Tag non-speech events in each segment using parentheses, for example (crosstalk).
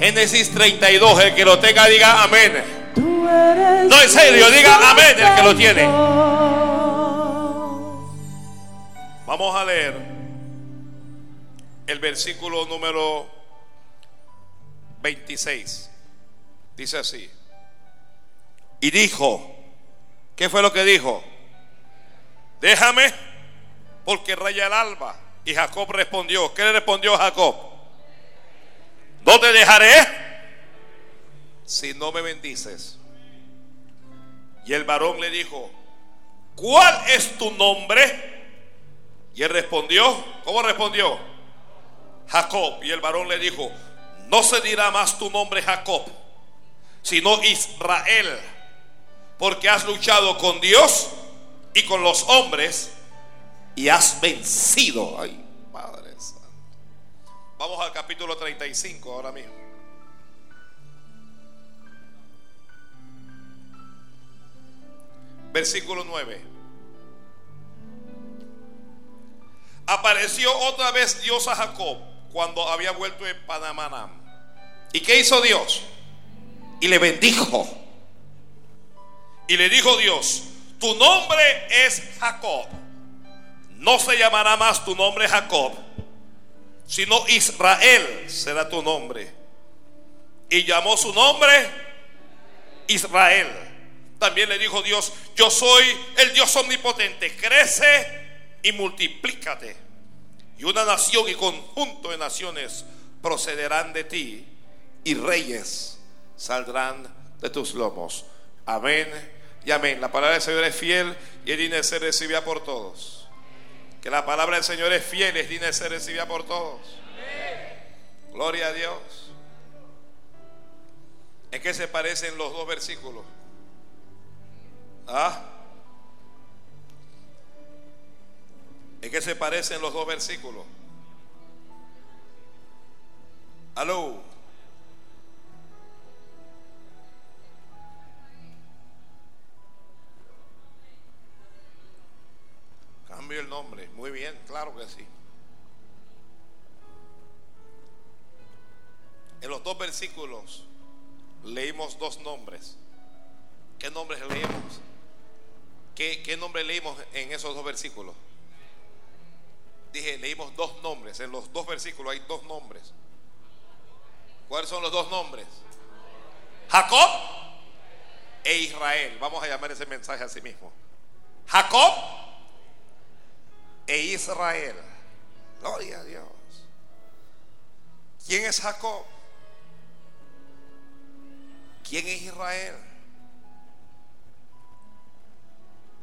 Génesis 32, el que lo tenga diga amén. No, en serio, diga amén el que lo tiene. Vamos a leer el versículo número 26. Dice así. Y dijo, ¿qué fue lo que dijo? Déjame, porque raya el alba. Y Jacob respondió, ¿qué le respondió Jacob? No te dejaré si no me bendices. Y el varón le dijo, ¿cuál es tu nombre? Y él respondió, ¿cómo respondió? Jacob. Y el varón le dijo, no se dirá más tu nombre Jacob, sino Israel, porque has luchado con Dios y con los hombres y has vencido. Vamos al capítulo 35 ahora mismo. Versículo 9. Apareció otra vez Dios a Jacob cuando había vuelto en Panamanam. ¿Y qué hizo Dios? Y le bendijo. Y le dijo Dios, tu nombre es Jacob. No se llamará más tu nombre Jacob, sino Israel será tu nombre. Y llamó su nombre Israel. También le dijo Dios, yo soy el Dios omnipotente, crece y multiplícate. Y una nación y conjunto de naciones procederán de ti y reyes saldrán de tus lomos. Amén y amén. La palabra del Señor es fiel y de ser recibida por todos. Que la palabra del Señor es fiel es digna de ser recibida por todos. Gloria a Dios. ¿En qué se parecen los dos versículos? ¿Ah? ¿En qué se parecen los dos versículos? Aló. Cambio el nombre. Muy bien, claro que sí. En los dos versículos leímos dos nombres. ¿Qué nombres leímos? ¿Qué, qué nombre leímos en esos dos versículos? Dije, leímos dos nombres. En los dos versículos hay dos nombres. ¿Cuáles son los dos nombres? Jacob e Israel. Vamos a llamar ese mensaje a sí mismo. Jacob e Israel. Gloria a Dios. ¿Quién es Jacob? ¿Quién es Israel?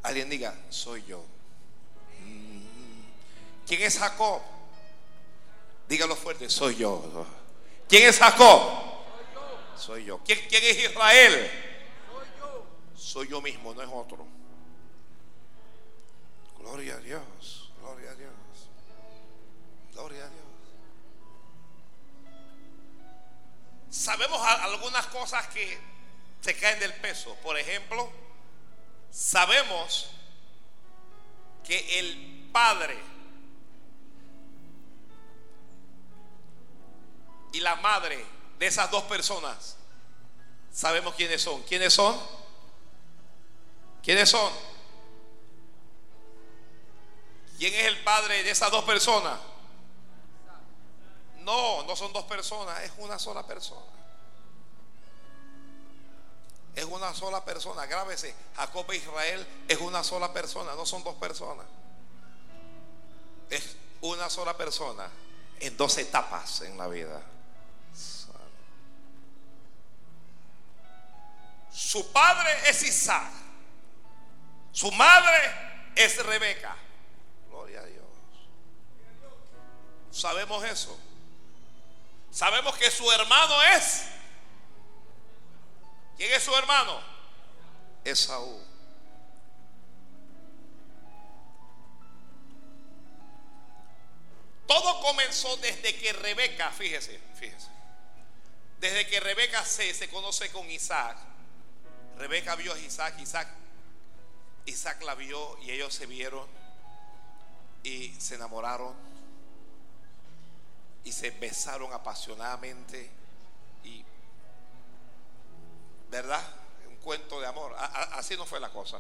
Alguien diga, soy yo. Mm. ¿Quién es Jacob? Dígalo fuerte, soy yo. ¿Quién es Jacob? Soy yo. ¿Quién, quién es Israel? Soy yo mismo, no es otro. Gloria a Dios, gloria a Dios, gloria a Dios. Sabemos algunas cosas que se caen del peso. Por ejemplo, sabemos que el Padre y la madre de esas dos personas, sabemos quiénes son. ¿Quiénes son? ¿Quiénes son? ¿Quién es el padre de esas dos personas? No, no son dos personas, es una sola persona. Es una sola persona, grábese. Jacob e Israel es una sola persona, no son dos personas. Es una sola persona en dos etapas en la vida. Su padre es Isaac. Su madre es Rebeca. Sabemos eso. Sabemos que su hermano es. ¿Quién es su hermano? Esaú. Todo comenzó desde que Rebeca, fíjese, fíjese. Desde que Rebeca se, se conoce con Isaac. Rebeca vio a Isaac, Isaac, Isaac la vio y ellos se vieron y se enamoraron besaron apasionadamente y, ¿verdad? Un cuento de amor. Así no fue la cosa.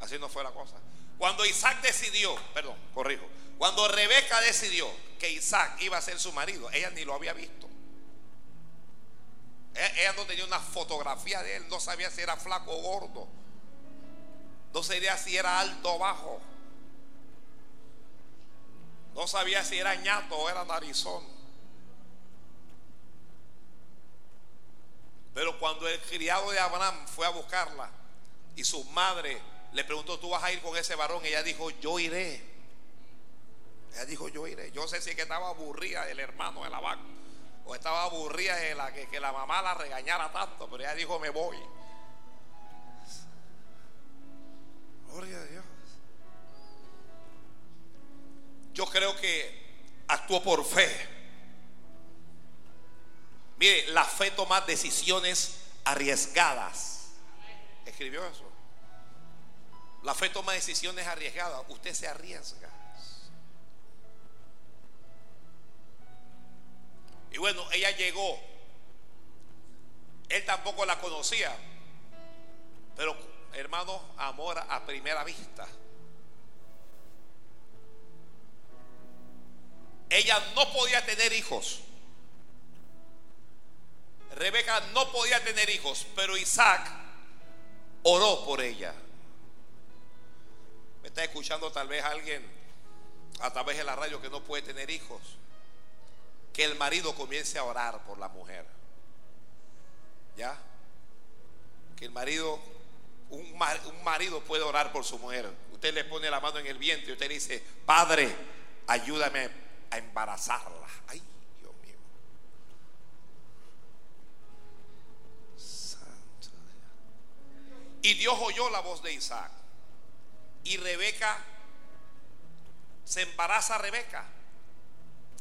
Así no fue la cosa. Cuando Isaac decidió, perdón, corrijo, cuando Rebeca decidió que Isaac iba a ser su marido, ella ni lo había visto. E, ella no tenía una fotografía de él, no sabía si era flaco o gordo, no sabía si era alto o bajo. No sabía si era ñato o era narizón. Pero cuando el criado de Abraham fue a buscarla y su madre le preguntó, ¿tú vas a ir con ese varón? Ella dijo, yo iré. Ella dijo, yo iré. Yo sé si es que estaba aburrida del hermano de la vaca. O estaba aburrida de la que, que la mamá la regañara tanto. Pero ella dijo, me voy. Gloria a Dios. Yo creo que actuó por fe. Mire, la fe toma decisiones arriesgadas. Escribió eso. La fe toma decisiones arriesgadas. Usted se arriesga. Y bueno, ella llegó. Él tampoco la conocía. Pero, hermano, amor a primera vista. Ella no podía tener hijos. Rebeca no podía tener hijos, pero Isaac oró por ella. Me está escuchando tal vez alguien a través de la radio que no puede tener hijos. Que el marido comience a orar por la mujer. ¿Ya? Que el marido, un, marido puede orar por su mujer. Usted le pone la mano en el vientre y usted dice, Padre, ayúdame a embarazarla. Ay, Dios mío. Santo Y Dios oyó la voz de Isaac. Y Rebeca se embaraza a Rebeca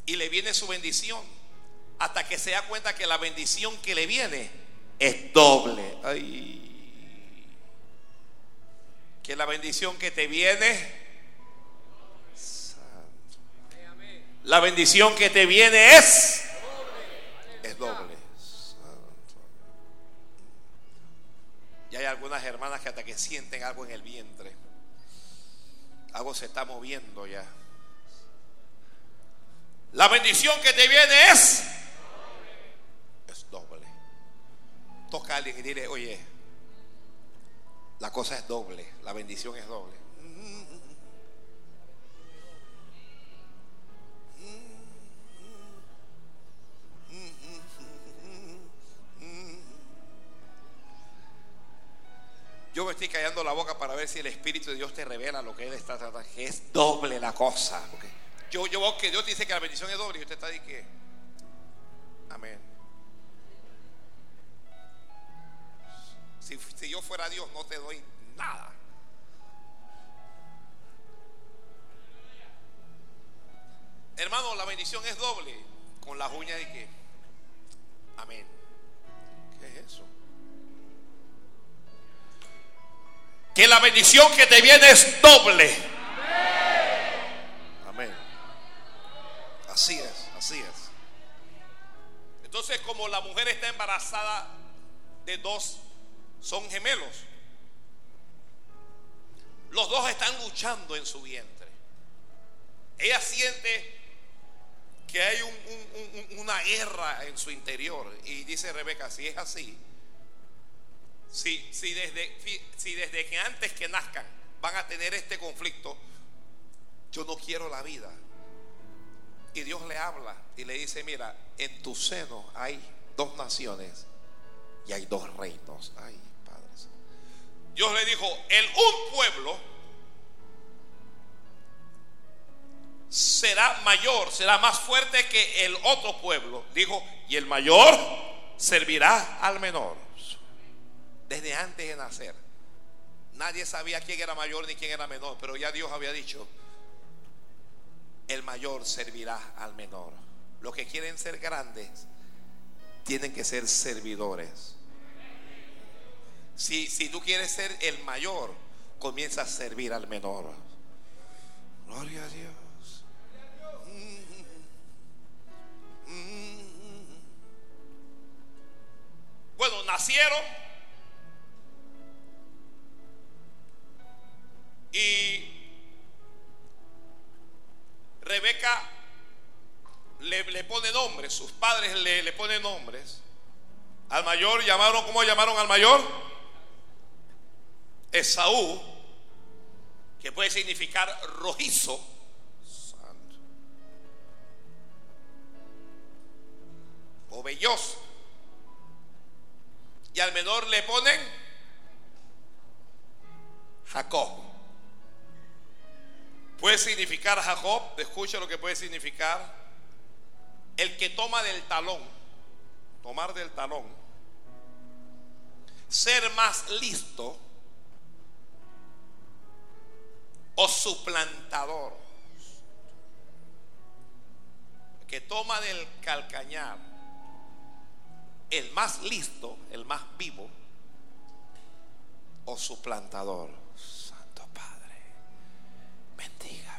y le viene su bendición hasta que se da cuenta que la bendición que le viene es doble. Ay. Que la bendición que te viene La bendición que te viene es es doble. Y hay algunas hermanas que hasta que sienten algo en el vientre. Algo se está moviendo ya. La bendición que te viene es es doble. Toca a alguien y dile, oye, la cosa es doble, la bendición es doble. Yo me estoy callando la boca para ver si el Espíritu de Dios te revela lo que Él está tratando, que es doble la cosa. Yo, yo veo que Dios dice que la bendición es doble y usted está ahí que. Amén. Si, si yo fuera Dios, no te doy nada. Hermano, la bendición es doble. Con las uñas de qué? Amén. ¿Qué es eso? Que la bendición que te viene es doble. Amén. Así es, así es. Entonces, como la mujer está embarazada de dos, son gemelos. Los dos están luchando en su vientre. Ella siente que hay una guerra en su interior. Y dice Rebeca, si es así, si, si, desde, si desde que antes que nazcan van a tener este conflicto, yo no quiero la vida. Y Dios le habla y le dice, mira, en tu seno hay dos naciones y hay dos reinos. Ay, padres. Dios le dijo, el un pueblo será mayor, será más fuerte que el otro pueblo. Dijo, y el mayor servirá al menor desde antes de nacer. Nadie sabía quién era mayor ni quién era menor, pero ya Dios había dicho, el mayor servirá al menor. Los que quieren ser grandes tienen que ser servidores. Si, si tú quieres ser el mayor, comienza a servir al menor. Gloria a Dios. Bueno, nacieron sus padres le, le ponen nombres. Al mayor llamaron, ¿cómo llamaron al mayor? Esaú, que puede significar rojizo. O velloso. Y al menor le ponen Jacob. Puede significar Jacob, escucha lo que puede significar. El que toma del talón, tomar del talón, ser más listo o suplantador, que toma del calcañar, el más listo, el más vivo o suplantador. Santo Padre, bendiga,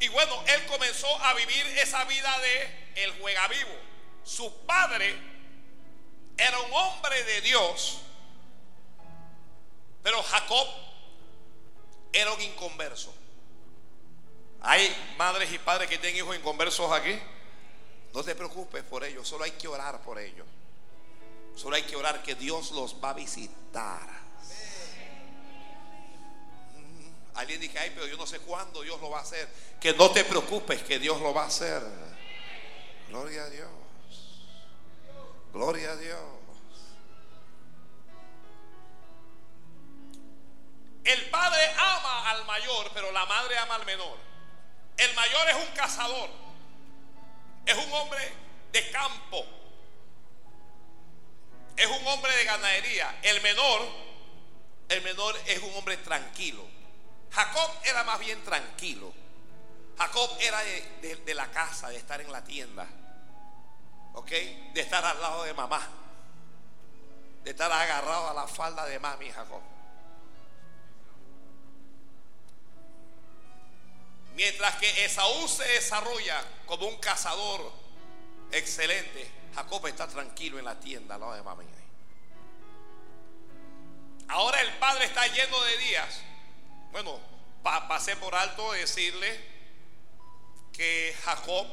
Y bueno, él comenzó a vivir esa vida de el juega vivo. Su padre era un hombre de Dios pero Jacob era un inconverso. Hay madres y padres que tienen hijos inconversos aquí. No te preocupes por ellos, solo hay que orar por ellos. Solo hay que orar que Dios los va a visitar. Alguien dice, ay, pero yo no sé cuándo Dios lo va a hacer. Que no te preocupes, que Dios lo va a hacer. Gloria a Dios. Gloria a Dios. El padre ama al mayor, pero la madre ama al menor. El mayor es un cazador. Es un hombre de campo. Es un hombre de ganadería. El menor, el menor es un hombre tranquilo. Jacob era más bien tranquilo. Jacob era de, la casa, de estar en la tienda. ¿Ok? De estar al lado de mamá. De estar agarrado a la falda de mami, Jacob. Mientras que Esaú se desarrolla como un cazador excelente, Jacob está tranquilo en la tienda al lado de mamá. Ahora el padre está lleno de días. Bueno, pasé por alto decirle que Jacob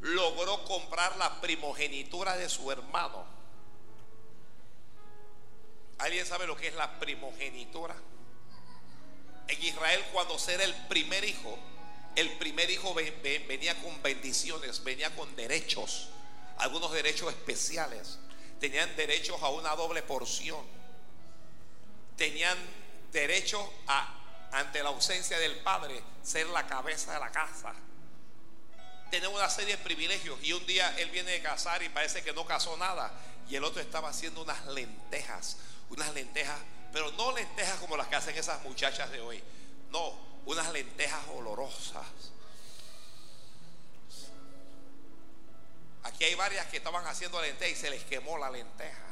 logró comprar la primogenitura de su hermano. ¿Alguien sabe lo que es la primogenitura? En Israel cuando ser el primer hijo, el primer hijo venía con bendiciones, venía con derechos, algunos derechos especiales. Tenían derechos a una doble porción. Tenían derecho a, ante la ausencia del padre, ser la cabeza de la casa. Tenían una serie de privilegios. Y un día él viene de casar y parece que no casó nada. Y el otro estaba haciendo unas lentejas, unas lentejas pero no lentejas como las que hacen esas muchachas de hoy. No, unas lentejas olorosas. Aquí hay varias que estaban haciendo lentejas y se les quemó la lenteja.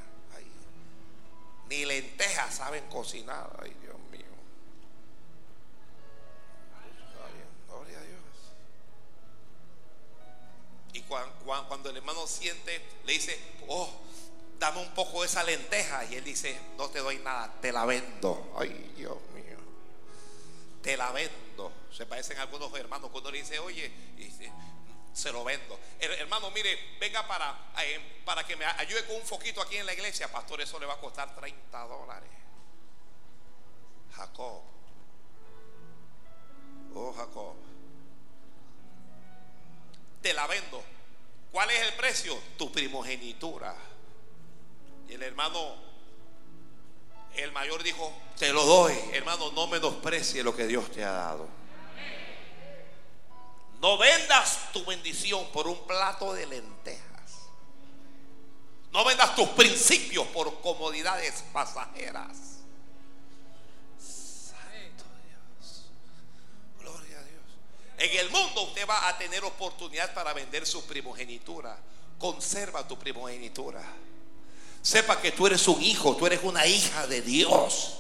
Ni lentejas saben cocinar. Ay, Dios mío. Gloria a Dios. Y cuando el hermano siente, le dice, oh, dame un poco de esa lenteja. Y él dice, no te doy nada, te la vendo. Ay, Dios mío. Te la vendo. Se parecen algunos hermanos cuando le dice, oye, se lo vendo. hermano, mire, venga para, eh, para que me ayude con un foquito aquí en la iglesia. Pastor, eso le va a costar 30 dólares. Jacob. Oh, Jacob. Te la vendo. ¿Cuál es el precio? Tu primogenitura. Y el hermano, el mayor dijo, te lo doy, hermano, no menosprecie lo que Dios te ha dado. No vendas tu bendición por un plato de lentejas. No vendas tus principios por comodidades pasajeras. Santo Dios. Gloria a Dios. En el mundo usted va a tener oportunidad para vender su primogenitura. Conserva tu primogenitura. Sepa que tú eres un hijo, tú eres una hija de Dios.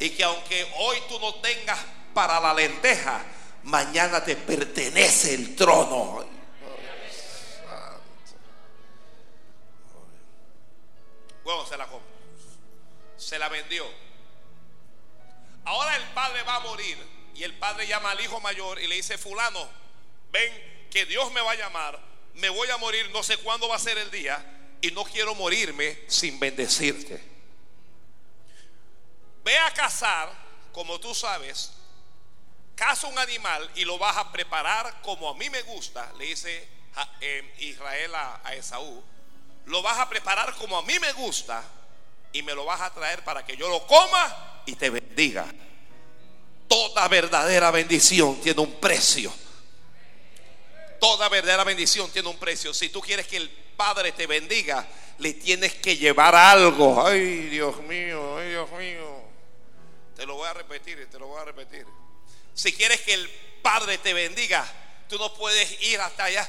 Y que aunque hoy tú no tengas para la lenteja, mañana te pertenece el trono. Bueno, se la se la vendió. Ahora el padre va a morir y el padre llama al hijo mayor y le dice, fulano, ven que Dios me va a llamar, me voy a morir, no sé cuándo va a ser el día y no quiero morirme sin bendecirte. Ve a cazar, como tú sabes, caza un animal y lo vas a preparar como a mí me gusta, le dice Israel a Esaú, lo vas a preparar como a mí me gusta y me lo vas a traer para que yo lo coma y te bendiga. Toda verdadera bendición tiene un precio. Toda verdadera bendición tiene un precio. Si tú quieres que el Padre te bendiga, le tienes que llevar algo. Ay, Dios mío, ay, Dios mío. Te lo voy a repetir, te lo voy a repetir. Si quieres que el Padre te bendiga, tú no puedes ir hasta allá.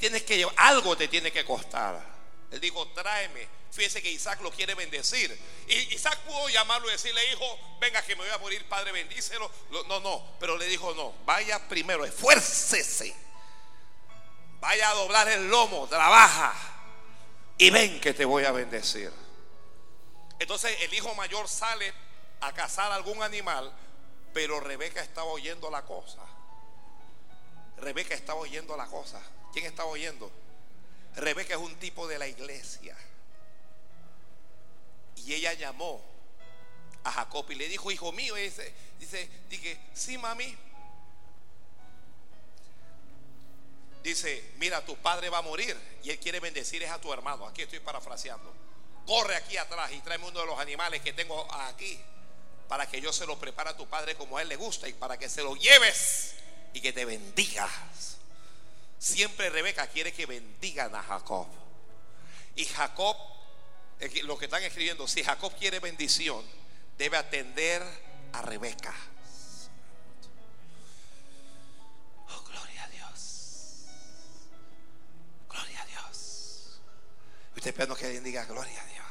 tienes que algo te tiene que costar. Él dijo, tráeme. Fíjese que Isaac lo quiere bendecir. Y Isaac pudo llamarlo y decirle, hijo, venga que me voy a morir, padre, bendícelo. No, no, pero le dijo, no, vaya primero, esfuércese. Vaya a doblar el lomo, trabaja. Y ven que te voy a bendecir. Entonces el hijo mayor sale a cazar algún animal, pero Rebeca estaba oyendo la cosa. Rebeca estaba oyendo la cosa. ¿Quién estaba oyendo? Rebeca es un tipo de la iglesia. Y ella llamó a Jacob y le dijo, hijo mío, dice, dice, sí, mami. Dice, mira, tu padre va a morir y él quiere bendecir a tu hermano. Aquí estoy parafraseando. Corre aquí atrás y tráeme uno de los animales que tengo aquí para que yo se lo prepare a tu padre como a él le gusta y para que se lo lleves y que te bendigas. Siempre Rebeca quiere que bendigan a Jacob. Y Jacob, los que están escribiendo, si Jacob quiere bendición, debe atender a Rebeca. Oh, gloria a Dios. Gloria a Dios. Usted espera que alguien diga gloria a Dios.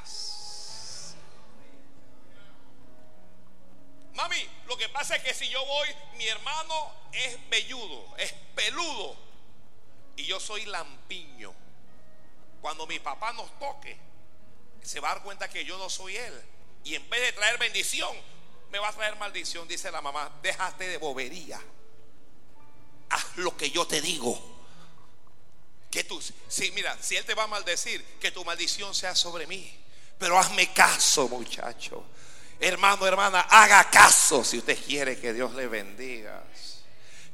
Lo que pasa es que si yo voy, mi hermano es velludo, es peludo. Y yo soy lampiño. Cuando mi papá nos toque, se va a dar cuenta que yo no soy él. Y en vez de traer bendición, me va a traer maldición, dice la mamá. Déjate de bobería. Haz lo que yo te digo. Que tú, sí, mira, si él te va a maldecir, que tu maldición sea sobre mí. Pero hazme caso, muchacho. Hermano, hermana, haga caso si usted quiere que Dios le bendiga.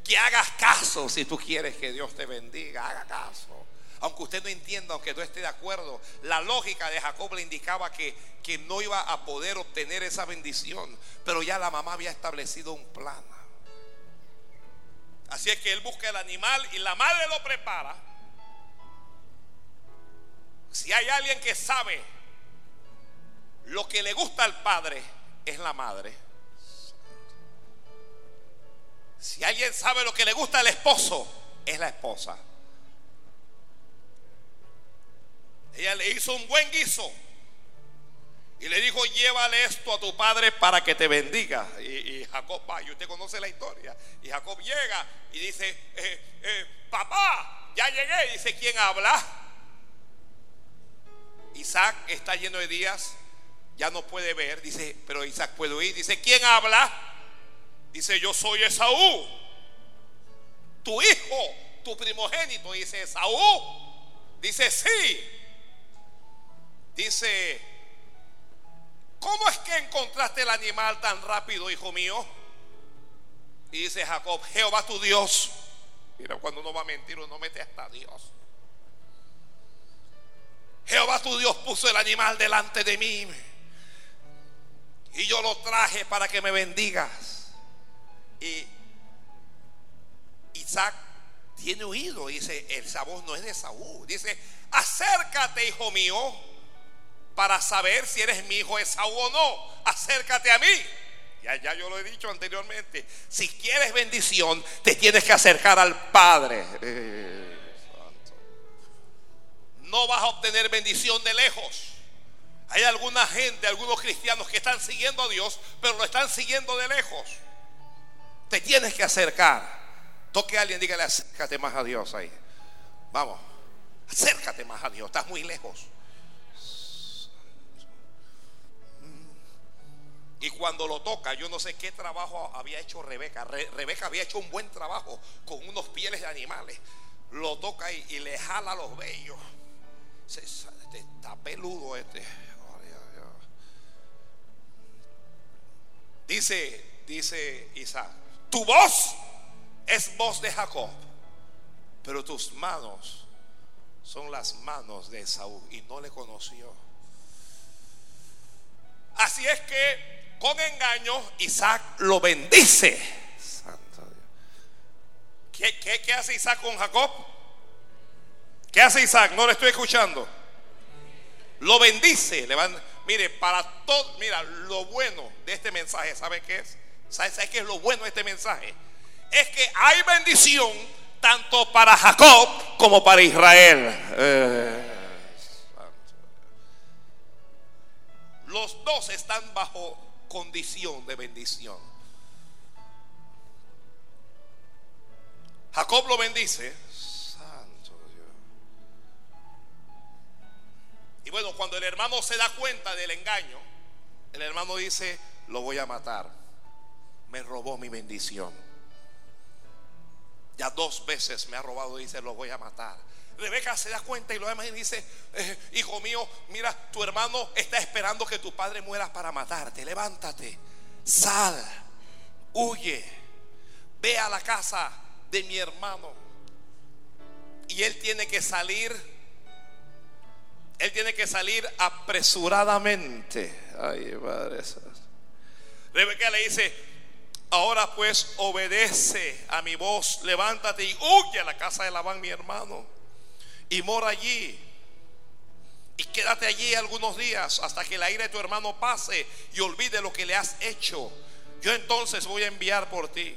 Que hagas caso si tú quieres que Dios te bendiga. Haga caso. Aunque usted no entienda, aunque no esté de acuerdo, la lógica de Jacob le indicaba que, que no iba a poder obtener esa bendición. Pero ya la mamá había establecido un plan. Así es que él busca el animal y la madre lo prepara. Si hay alguien que sabe lo que le gusta al padre es la madre. Si alguien sabe lo que le gusta al esposo, es la esposa. Ella le hizo un buen guiso y le dijo, llévale esto a tu padre para que te bendiga. Y, Jacob va, y usted conoce la historia. Y Jacob llega y dice, eh, eh, papá, ya llegué. dice, ¿quién habla? Isaac está lleno de días ya no puede ver, dice, pero Isaac puede oír. Dice, ¿quién habla? Dice, yo soy Esaú, tu hijo, tu primogénito. Dice, Esaú. Dice, sí. Dice, ¿cómo es que encontraste el animal tan rápido, hijo mío? Y dice Jacob, Jehová tu Dios. Mira, cuando uno va a mentir, uno mete hasta Dios. Jehová tu Dios puso el animal delante de mí y yo lo traje para que me bendigas. Y Isaac tiene oído, dice, el sabor no es de Saúl. Dice, acércate, hijo mío, para saber si eres mi hijo Esaú o no. Acércate a mí. Ya, ya yo lo he dicho anteriormente. Si quieres bendición, te tienes que acercar al Padre. Eh, no vas a obtener bendición de lejos. Hay alguna gente, algunos cristianos que están siguiendo a Dios, pero lo están siguiendo de lejos. Te tienes que acercar. Toque a alguien, dígale, acércate más a Dios ahí. Vamos, acércate más a Dios, estás muy lejos. Y cuando lo toca, yo no sé qué trabajo había hecho Rebeca. Rebeca había hecho un buen trabajo con unos pieles de animales. Lo toca y, le jala los vellos. está peludo este. Dice, dice Isaac, tu voz es voz de Jacob, pero tus manos son las manos de Saúl y no le conoció. Así es que con engaño, Isaac lo bendice. Santo Dios. ¿Qué, hace Isaac con Jacob? ¿Qué hace Isaac? No le estoy escuchando. Lo bendice. Le van, mire, para todo, mira, lo bueno de este mensaje, ¿sabe qué es? ¿Sabe, qué es lo bueno de este mensaje? Es que hay bendición tanto para Jacob como para Israel. Eh, los dos están bajo condición de bendición. Jacob lo bendice. Y bueno, cuando el hermano se da cuenta del engaño, el hermano dice, lo voy a matar. Me robó mi bendición. Ya dos veces me ha robado, dice, lo voy a matar. Rebeca se da cuenta y lo demás y dice, eh, hijo mío, mira, tu hermano está esperando que tu padre muera para matarte. Levántate, sal, huye, ve a la casa de mi hermano. Y él tiene que salir, él tiene que salir apresuradamente. Ay, madre. Rebeca le dice, ahora pues obedece a mi voz, levántate y huye a la casa de Labán, mi hermano y mora allí. Y quédate allí algunos días hasta que la ira de tu hermano pase y olvide lo que le has hecho. Yo entonces voy a enviar por ti.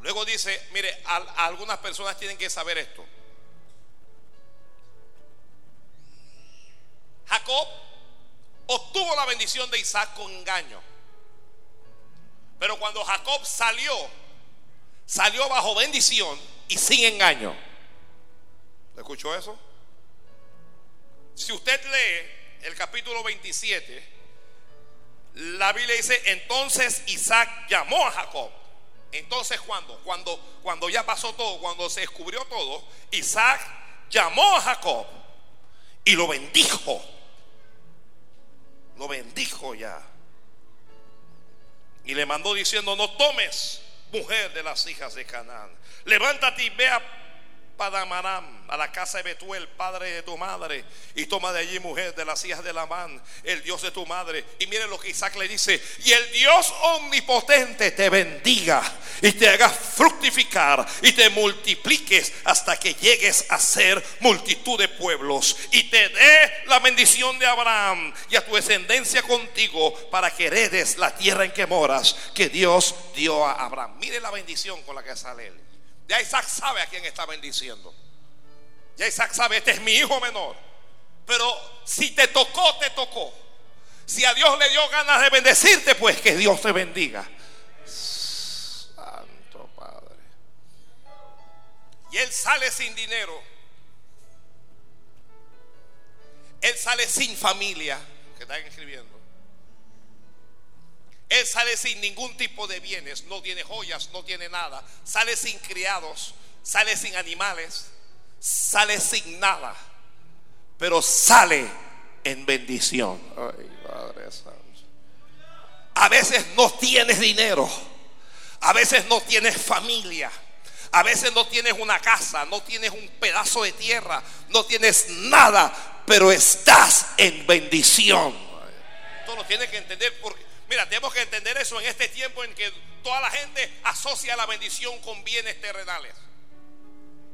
Luego dice, mire, algunas personas tienen que saber esto. Bendición de Isaac con engaño. Pero cuando Jacob salió, salió bajo bendición y sin engaño. ¿Escuchó eso? Si usted lee el capítulo 27, la Biblia dice, entonces Isaac llamó a Jacob. Entonces, ¿cuándo? Cuando, cuando ya pasó todo, cuando se descubrió todo, Isaac llamó a Jacob y lo bendijo. Lo bendijo ya. Y le mandó diciendo, no tomes mujer de las hijas de Canaán. Levántate y ve Padamaram, a la casa de Betuel, padre de tu madre, y toma de allí mujer de las hijas de Lamán, el Dios de tu madre. Y miren lo que Isaac le dice: Y el Dios omnipotente te bendiga y te haga fructificar y te multipliques hasta que llegues a ser multitud de pueblos, y te dé la bendición de Abraham y a tu descendencia contigo para que heredes la tierra en que moras, que Dios dio a Abraham. Mire la bendición con la que sale él. Ya Isaac sabe a quién está bendiciendo. Ya Isaac sabe, este es mi hijo menor. Pero si te tocó, te tocó. Si a Dios le dio ganas de bendecirte, pues que Dios te bendiga. Santo Padre. Y él sale sin dinero. Él sale sin familia. Que están escribiendo. Él sale sin ningún tipo de bienes, no tiene joyas, no tiene nada. Sale sin criados, sale sin animales, sale sin nada. Pero sale en bendición. A veces no tienes dinero. A veces no tienes familia. A veces no tienes una casa, no tienes un pedazo de tierra, no tienes nada, pero estás en bendición. Esto lo tienes que entender porque Mira, tenemos que entender eso en este tiempo en que toda la gente asocia la bendición con bienes terrenales.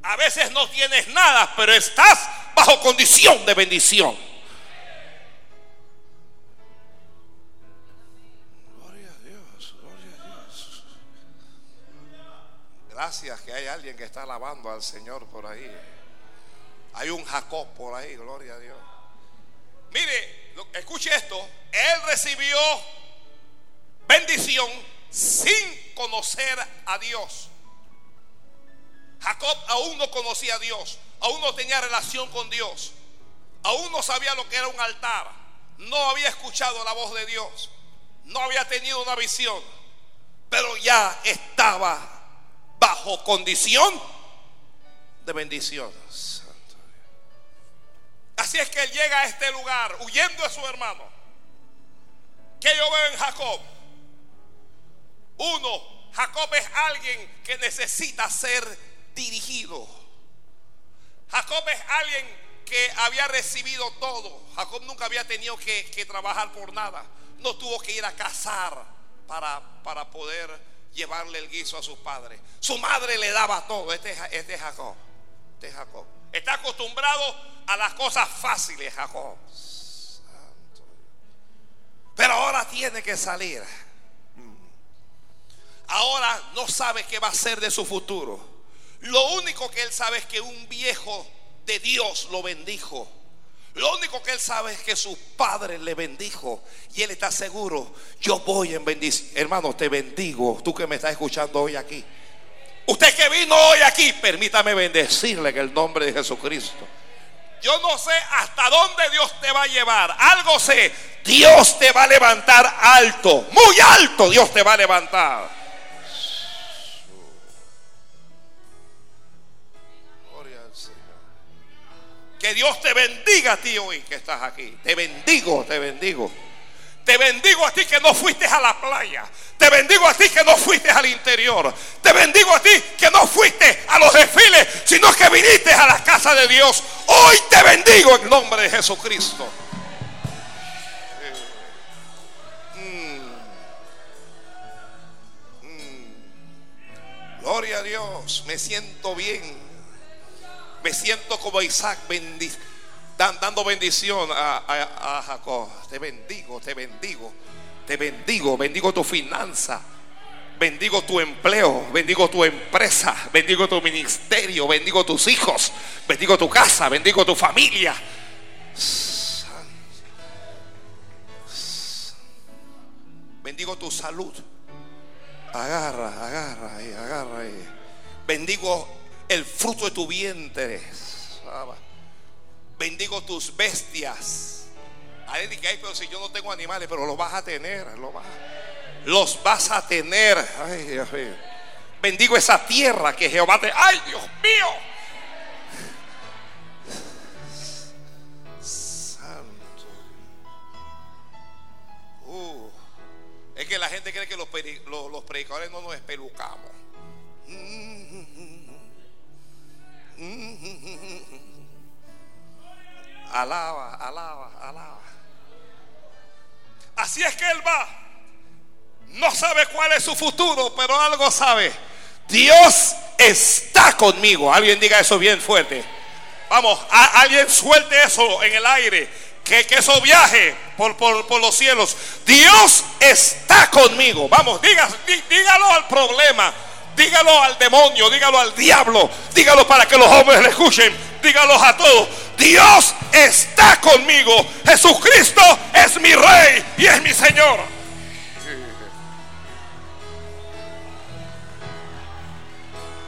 A veces no tienes nada, pero estás bajo condición de bendición. Gloria a Dios, gloria a Dios. Gracias que hay alguien que está alabando al Señor por ahí. Hay un Jacob por ahí, gloria a Dios. Mire, escuche esto. Él recibió bendición sin conocer a Dios. Jacob aún no conocía a Dios, aún no tenía relación con Dios, aún no sabía lo que era un altar, no había escuchado la voz de Dios, no había tenido una visión, pero ya estaba bajo condición de bendición. Así es que él llega a este lugar huyendo de su hermano. ¿Qué yo veo en Jacob? Uno, Jacob es alguien que necesita ser dirigido. Jacob es alguien que había recibido todo. Jacob nunca había tenido que, trabajar por nada. No tuvo que ir a cazar para, para poder llevarle el guiso a su padre. Su madre le daba todo. Este, este es Jacob. Este es Jacob. Está acostumbrado a las cosas fáciles, Jacob. Pero ahora tiene que salir. Ahora no sabe qué va a ser de su futuro. Lo único que él sabe es que un viejo de Dios lo bendijo. Lo único que él sabe es que su padre le bendijo. Y él está seguro, yo voy en bendición. Hermano, te bendigo. Tú que me estás escuchando hoy aquí. Usted que vino hoy aquí, permítame bendecirle en el nombre de Jesucristo. Yo no sé hasta dónde Dios te va a llevar. Algo sé. Dios te va a levantar alto. Muy alto Dios te va a levantar. Que Dios te bendiga a ti hoy que estás aquí. Te bendigo, te bendigo. Te bendigo a ti que no fuiste a la playa. Te bendigo a ti que no fuiste al interior. Te bendigo a ti que no fuiste a los desfiles, sino que viniste a la casa de Dios. Hoy te bendigo en nombre de Jesucristo. Mm. Mm. Gloria a Dios. Me siento bien. Me siento como Isaac dando bendición a Jacob. Te bendigo, te bendigo. Te bendigo, bendigo tu finanza, bendigo tu empleo, bendigo tu empresa, bendigo tu ministerio, bendigo tus hijos, bendigo tu casa, bendigo tu familia. Bendigo tu salud. Agarra, agarra ahí, agarra ahí. Bendigo el fruto de tu vientre. Bendigo tus bestias. Hay pero si yo no tengo animales, pero los vas a tener, los vas, a tener. Ay, Dios mío. Bendigo esa tierra que Jehová te. ¡Ay, Dios mío! Santo. Uh, es que la gente cree que los, predicadores no nos espelucamos. Alaba, alaba, alaba. Así es que él va. No sabe cuál es su futuro, pero algo sabe. Dios está conmigo. Alguien diga eso bien fuerte. Vamos, alguien suelte eso en el aire. Que, eso viaje por, por, los cielos. Dios está conmigo. Vamos, dígalo al problema. Dígalo al demonio, dígalo al diablo, dígalo para que los hombres le escuchen, dígalo a todos. Dios está conmigo. Jesucristo es mi rey y es mi Señor.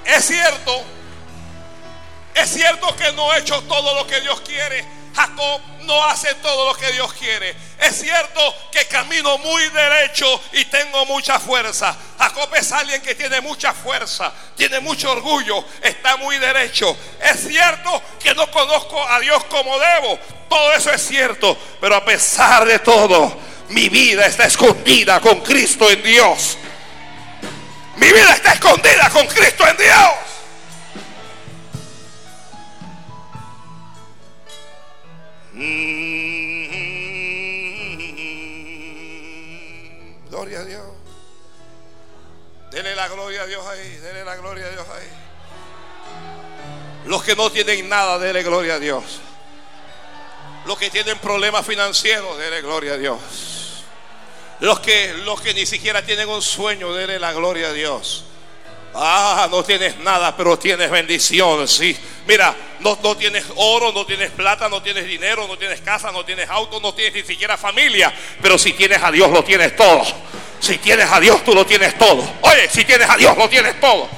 Es cierto, es cierto que no he hecho todo lo que Dios quiere. Jacob no hace todo lo que Dios quiere. Es cierto que camino muy derecho y tengo mucha fuerza. Jacob es alguien que tiene mucha fuerza, tiene mucho orgullo, está muy derecho. Es cierto que no conozco a Dios como debo. Todo eso es cierto. Pero a pesar de todo, mi vida está escondida con Cristo en Dios. Mi vida está escondida con Cristo en Dios. Gloria a Dios. Dele la gloria a Dios ahí. Dele la gloria a Dios ahí. Los que no tienen nada, dele gloria a Dios. Los que tienen problemas financieros, dele gloria a Dios. Los que, los que ni siquiera tienen un sueño, dele la gloria a Dios. Ah, no tienes nada, pero tienes bendición, sí. Mira, no, no, tienes oro, no tienes plata, no tienes dinero, no tienes casa, no tienes auto, no tienes ni siquiera familia. Pero si tienes a Dios, lo tienes todo. Si tienes a Dios, tú lo tienes todo. Oye, si tienes a Dios, lo tienes todo.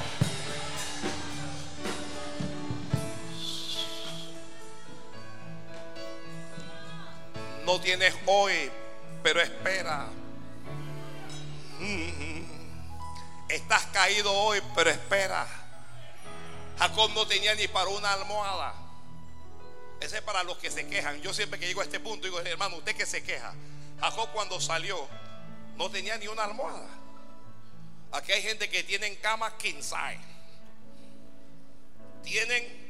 No tienes hoy, pero espera. Estás caído hoy, pero espera. Jacob no tenía ni para una almohada. Ese es para los que se quejan. Yo siempre que llego a este punto digo, hermano, usted que se queja. Jacob cuando salió no tenía ni una almohada. Aquí hay gente que tienen camas king Tienen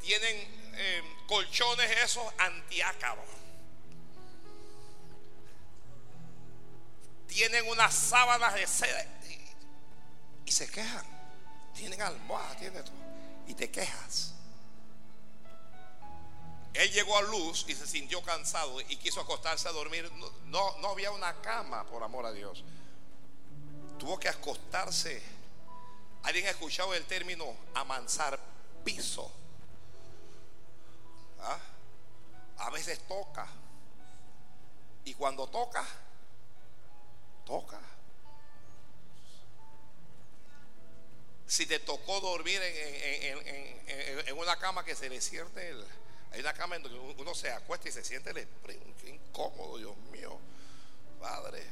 tienen eh, colchones esos antiácaros. Tienen unas sábanas de seda y, se quejan. Tienen almohadas, tienen todo. Y te quejas. Él llegó a luz y se sintió cansado y quiso acostarse a dormir. No, no había una cama, por amor a Dios. Tuvo que acostarse. ¿Alguien ha escuchado el término amansar piso? ¿Ah? A veces toca. Y cuando toca, toca. Si te tocó dormir en, una cama que se le siente hay una cama en donde uno se acuesta y se siente el, qué incómodo, Dios mío, Padre.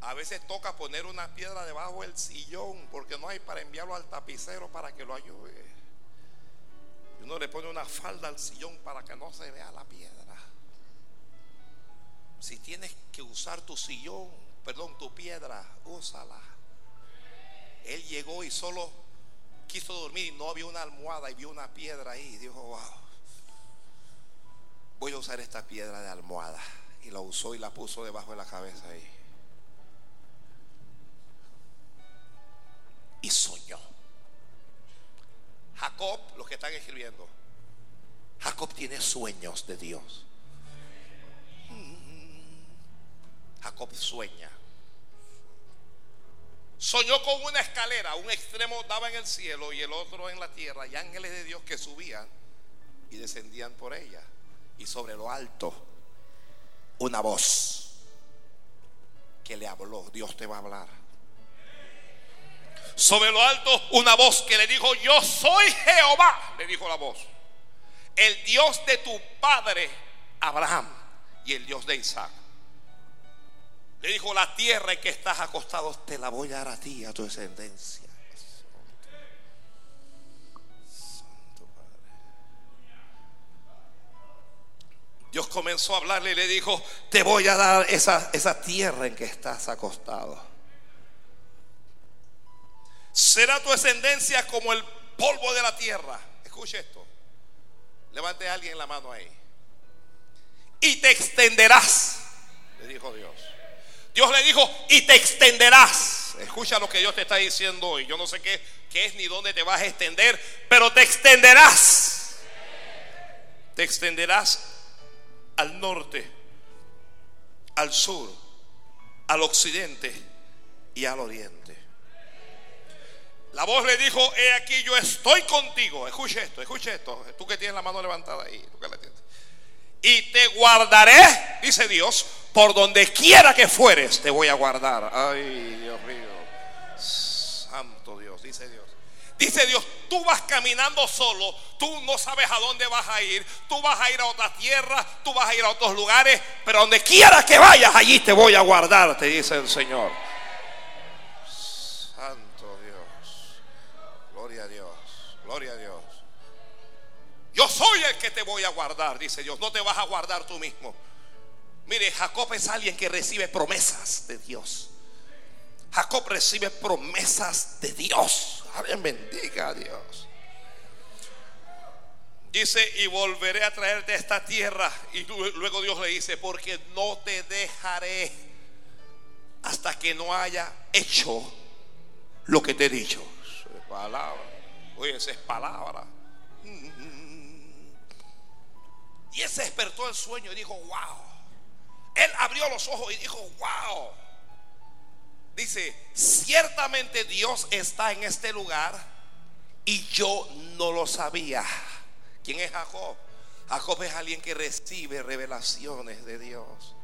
A veces toca poner una piedra debajo del sillón porque no hay para enviarlo al tapicero para que lo ayude. Y uno le pone una falda al sillón para que no se vea la piedra. Si tienes que usar tu sillón, perdón, tu piedra, úsala. Él llegó y solo quiso dormir y no había una almohada y vio una piedra ahí. Y dijo, wow, voy a usar esta piedra de almohada. Y la usó y la puso debajo de la cabeza ahí. y soñó. Jacob, los que están escribiendo, Jacob tiene sueños de Dios. Sueña. Soñó con una escalera, un extremo daba en el cielo y el otro en la tierra, y ángeles de Dios que subían y descendían por ella. Y sobre lo alto, una voz que le habló, Dios te va a hablar sobre lo alto una voz que le dijo, yo soy Jehová, le dijo la voz, el Dios de tu padre Abraham y el Dios de Isaac. Le dijo, la tierra en que estás acostado te la voy a dar a ti, a tu descendencia. Dios comenzó a hablarle y le dijo, te voy a dar esa, esa tierra en que estás acostado. Será tu ascendencia como el polvo de la tierra. Escuche esto. Levante a alguien la mano ahí. Y te extenderás, le dijo Dios. Dios le dijo, y te extenderás. Escucha lo que Dios te está diciendo hoy. Yo no sé qué, qué es ni dónde te vas a extender, pero te extenderás. Te extenderás al norte, al sur, al occidente y al oriente. La voz le dijo, he aquí yo estoy contigo. Escuche esto, escuche esto. Tú que tienes la mano levantada ahí. Y te guardaré, dice Dios, por donde quiera que fueres, te voy a guardar. Ay, Dios mío. Santo Dios, dice Dios. Dice Dios, tú vas caminando solo, tú no sabes a dónde vas a ir, tú vas a ir a otra tierra, tú vas a ir a otros lugares, pero donde quiera que vayas, allí te voy a guardar, te dice el Señor. Gloria a Dios. Yo soy el que te voy a guardar, dice Dios. No te vas a guardar tú mismo. Mire, Jacob es alguien que recibe promesas de Dios. Jacob recibe promesas de Dios. Amén, bendiga a Dios. Dice, y volveré a traerte a esta tierra. Y luego Dios le dice, porque no te dejaré hasta que no haya hecho lo que te he dicho. Palabra. Oye, esa es palabra. Y él se despertó el sueño y dijo, wow. Él abrió los ojos y dijo, wow. Dice, ciertamente Dios está en este lugar y yo no lo sabía. ¿Quién es Jacob? Jacob es alguien que recibe revelaciones de Dios.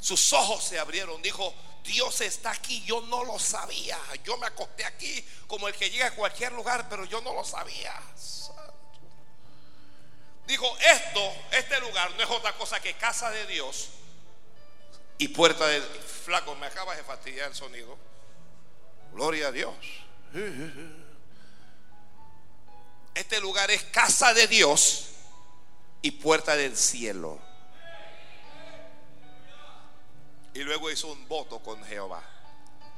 sus ojos se abrieron. Dijo, Dios está aquí, yo no lo sabía. Yo me acosté aquí como el que llega a cualquier lugar, pero yo no lo sabía. Dijo, esto, este lugar no es otra cosa que casa de Dios y puerta de... Flaco, me acabas de fastidiar el sonido. Gloria a Dios. Este lugar es casa de Dios y puerta del cielo. Y luego hizo un voto con Jehová.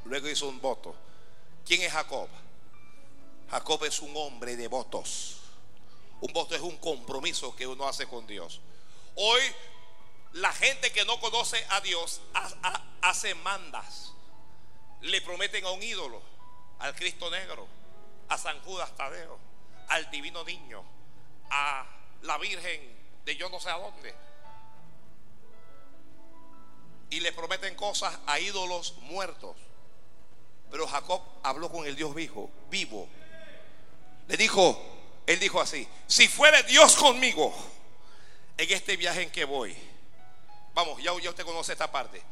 Luego hizo un voto. ¿Quién es Jacob? Jacob es un hombre de votos. Un voto es un compromiso que uno hace con Dios. Hoy la gente que no conoce a Dios hace mandas. Le prometen a un ídolo, al Cristo negro, a San Judas Tadeo, al divino niño, a la Virgen de yo no sé a dónde. Y le prometen cosas a ídolos muertos. Pero Jacob habló con el Dios vivo, vivo. Le dijo, él dijo así, si fuera Dios conmigo en este viaje en que voy. Vamos, ya, usted conoce esta parte.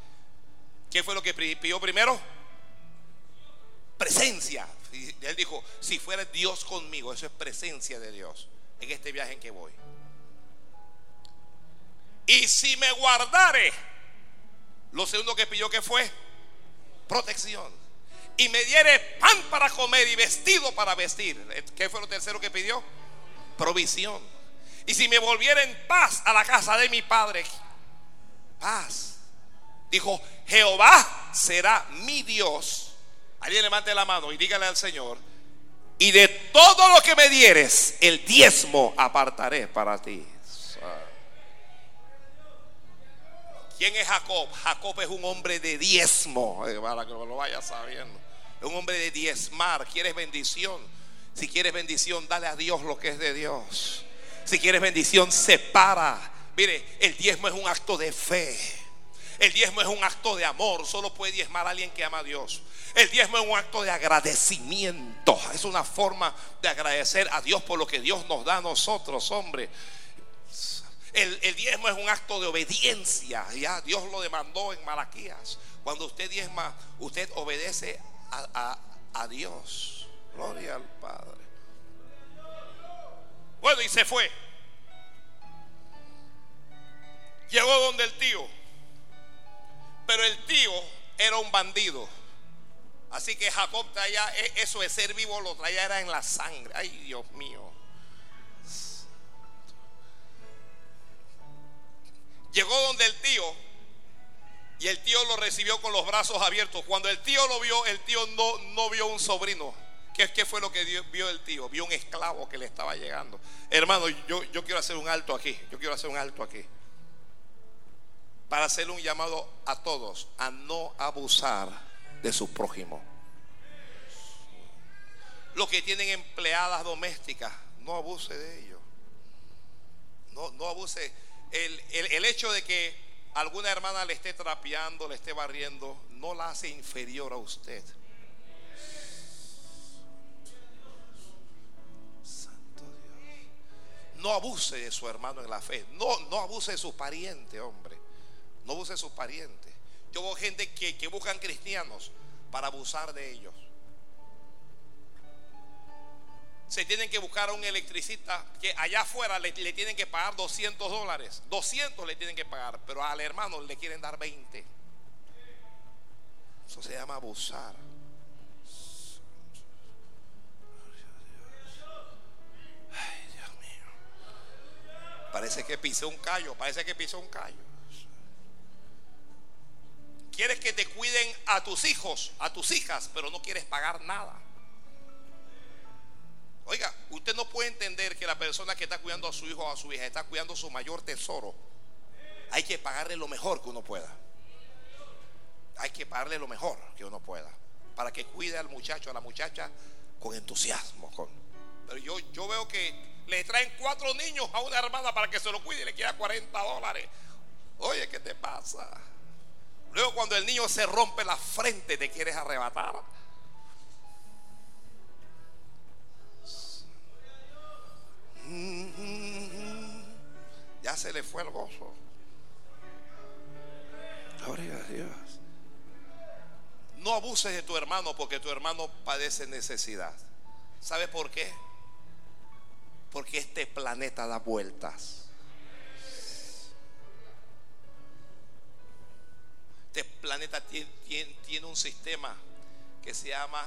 ¿Qué fue lo que pidió primero? Presencia. Él dijo, si fuera Dios conmigo, eso es presencia de Dios en este viaje en que voy. Y si me guardare, lo segundo que pidió que fue protección. Y me diere pan para comer y vestido para vestir. ¿Qué fue lo tercero que pidió? Provisión. Y si me volviera en paz a la casa de mi padre, paz. Dijo, Jehová será mi Dios. Alguien levante la mano y dígale al Señor, y de todo lo que me dieres, el diezmo apartaré para ti. ¿Quién es Jacob? Jacob es un hombre de diezmo, eh, para que lo vaya sabiendo. Un hombre de diezmar. ¿Quieres bendición? Si quieres bendición, dale a Dios lo que es de Dios. Si quieres bendición, separa. Mire, el diezmo es un acto de fe. El diezmo es un acto de amor. Solo puede diezmar a alguien que ama a Dios. El diezmo es un acto de agradecimiento. Es una forma de agradecer a Dios por lo que Dios nos da a nosotros, hombre. El, diezmo es un acto de obediencia. Ya Dios lo demandó en Malaquías. Cuando usted diezma, usted obedece a, a Dios. Gloria al Padre. Bueno, y se fue. Llegó donde el tío. Pero el tío era un bandido. Así que Jacob traía e, eso de ser vivo, lo traía era en la sangre. Ay, Dios mío. Llegó donde el tío y el tío lo recibió con los brazos abiertos. Cuando el tío lo vio, el tío no, no vio un sobrino. ¿Qué, ¿Qué, fue lo que vio el tío? Vio un esclavo que le estaba llegando. Hermano, yo, yo quiero hacer un alto aquí. Yo quiero hacer un alto aquí. Para hacerle un llamado a todos a no abusar de su prójimo. Los que tienen empleadas domésticas, no abuse de ellos. No, no abuse el, hecho de que alguna hermana le esté trapeando, le esté barriendo, no la hace inferior a usted. Santo Dios. No abuse de su hermano en la fe. No, no abuse de su pariente, hombre. No abuse de sus parientes. Yo veo gente que, que buscan cristianos para abusar de ellos se tienen que buscar a un electricista que allá afuera le, tienen que pagar 200 dólares. 200 le tienen que pagar, pero al hermano le quieren dar 20. Eso se llama abusar. Ay, Dios mío. Parece que pisó un callo, parece que pisó un callo. Quieres que te cuiden a tus hijos, a tus hijas, pero no quieres pagar nada. Oiga, usted no puede entender que la persona que está cuidando a su hijo o a su hija está cuidando su mayor tesoro. Hay que pagarle lo mejor que uno pueda. Hay que pagarle lo mejor que uno pueda. Para que cuide al muchacho, a la muchacha con entusiasmo. Pero yo, yo veo que le traen cuatro niños a una hermana para que se lo cuide y le quiera 40 dólares. Oye, ¿qué te pasa? Luego cuando el niño se rompe la frente te quieres arrebatar. Ya se le fue el gozo. Gloria a Dios. No abuses de tu hermano porque tu hermano padece necesidad. ¿Sabes por qué? Porque este planeta da vueltas. Este planeta tiene, un sistema que se llama,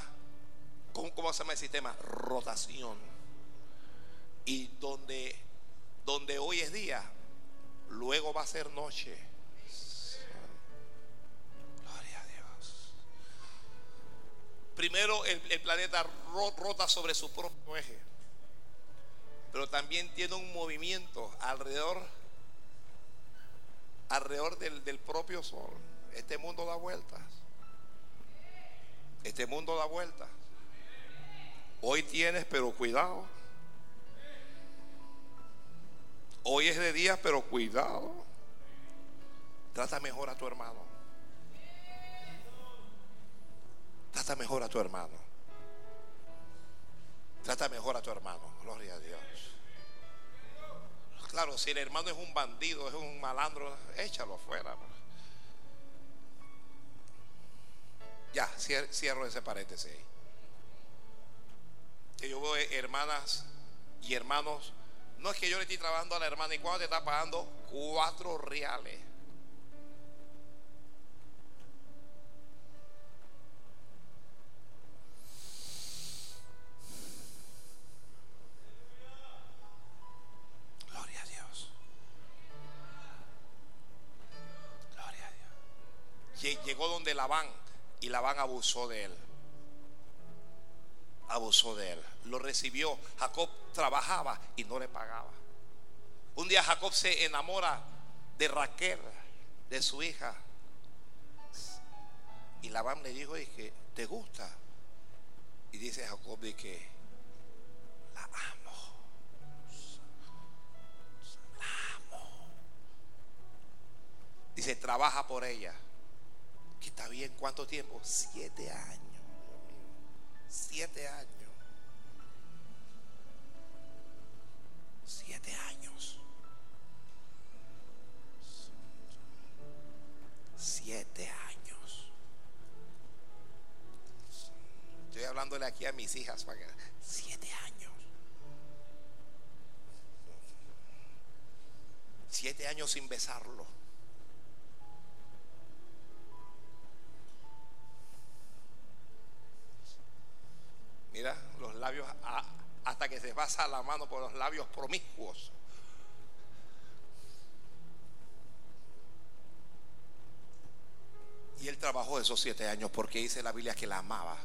¿cómo, se llama el sistema? Rotación. Y donde, donde hoy es día, luego va a ser noche. Gloria a Dios. Primero el, planeta rota sobre su propio eje, pero también tiene un movimiento alrededor, alrededor del, del propio sol. Este mundo da vueltas. Este mundo da vueltas. Hoy tienes, pero cuidado. Hoy es de día, pero cuidado. Trata mejor a tu hermano. Trata mejor a tu hermano. Trata mejor a tu hermano. Gloria a Dios. Claro, si el hermano es un bandido, es un malandro, échalo afuera. Ya, cierro ese paréntesis Que yo veo hermanas y hermanos. No es que yo le estoy trabajando a la hermana y cuando te está pagando cuatro reales. Gloria a Dios. Gloria a Dios. Llegó donde la van y Labán abusó de él. Abusó de él. Lo recibió. Jacob trabajaba y no le pagaba. Un día Jacob se enamora de Raquel, de su hija. Y Labán le dijo, que ¿te gusta? Y dice Jacob de que la amo. La amo. Dice, trabaja por ella está bien, ¿cuánto tiempo? Siete años. Siete años. Siete años. Siete años. Estoy hablándole aquí a mis hijas para que. Siete años. Siete años sin besarlo. Se pasa la mano por los labios promiscuos. Y él trabajó esos siete años porque dice la Biblia que la amaba.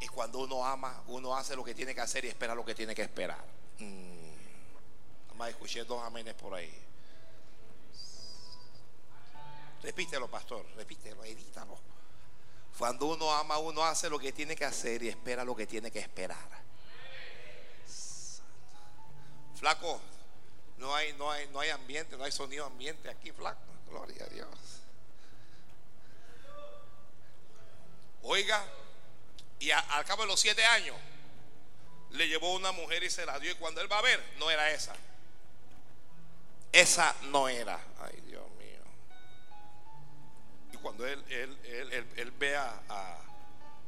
Y cuando uno ama, uno hace lo que tiene que hacer y espera lo que tiene que esperar. Mm. Escuché dos amenes por ahí. Repítelo, pastor, repítelo, edítalo. Cuando uno ama, uno hace lo que tiene que hacer y espera lo que tiene que esperar. Flaco, no hay, no hay, no hay ambiente, no hay sonido ambiente aquí, flaco. Gloria a Dios. Oiga, y al cabo de los siete años, le llevó una mujer y se la dio. Y cuando él va a ver, no era esa. Esa no era. Ay, Dios cuando él, él, él, él, ve a,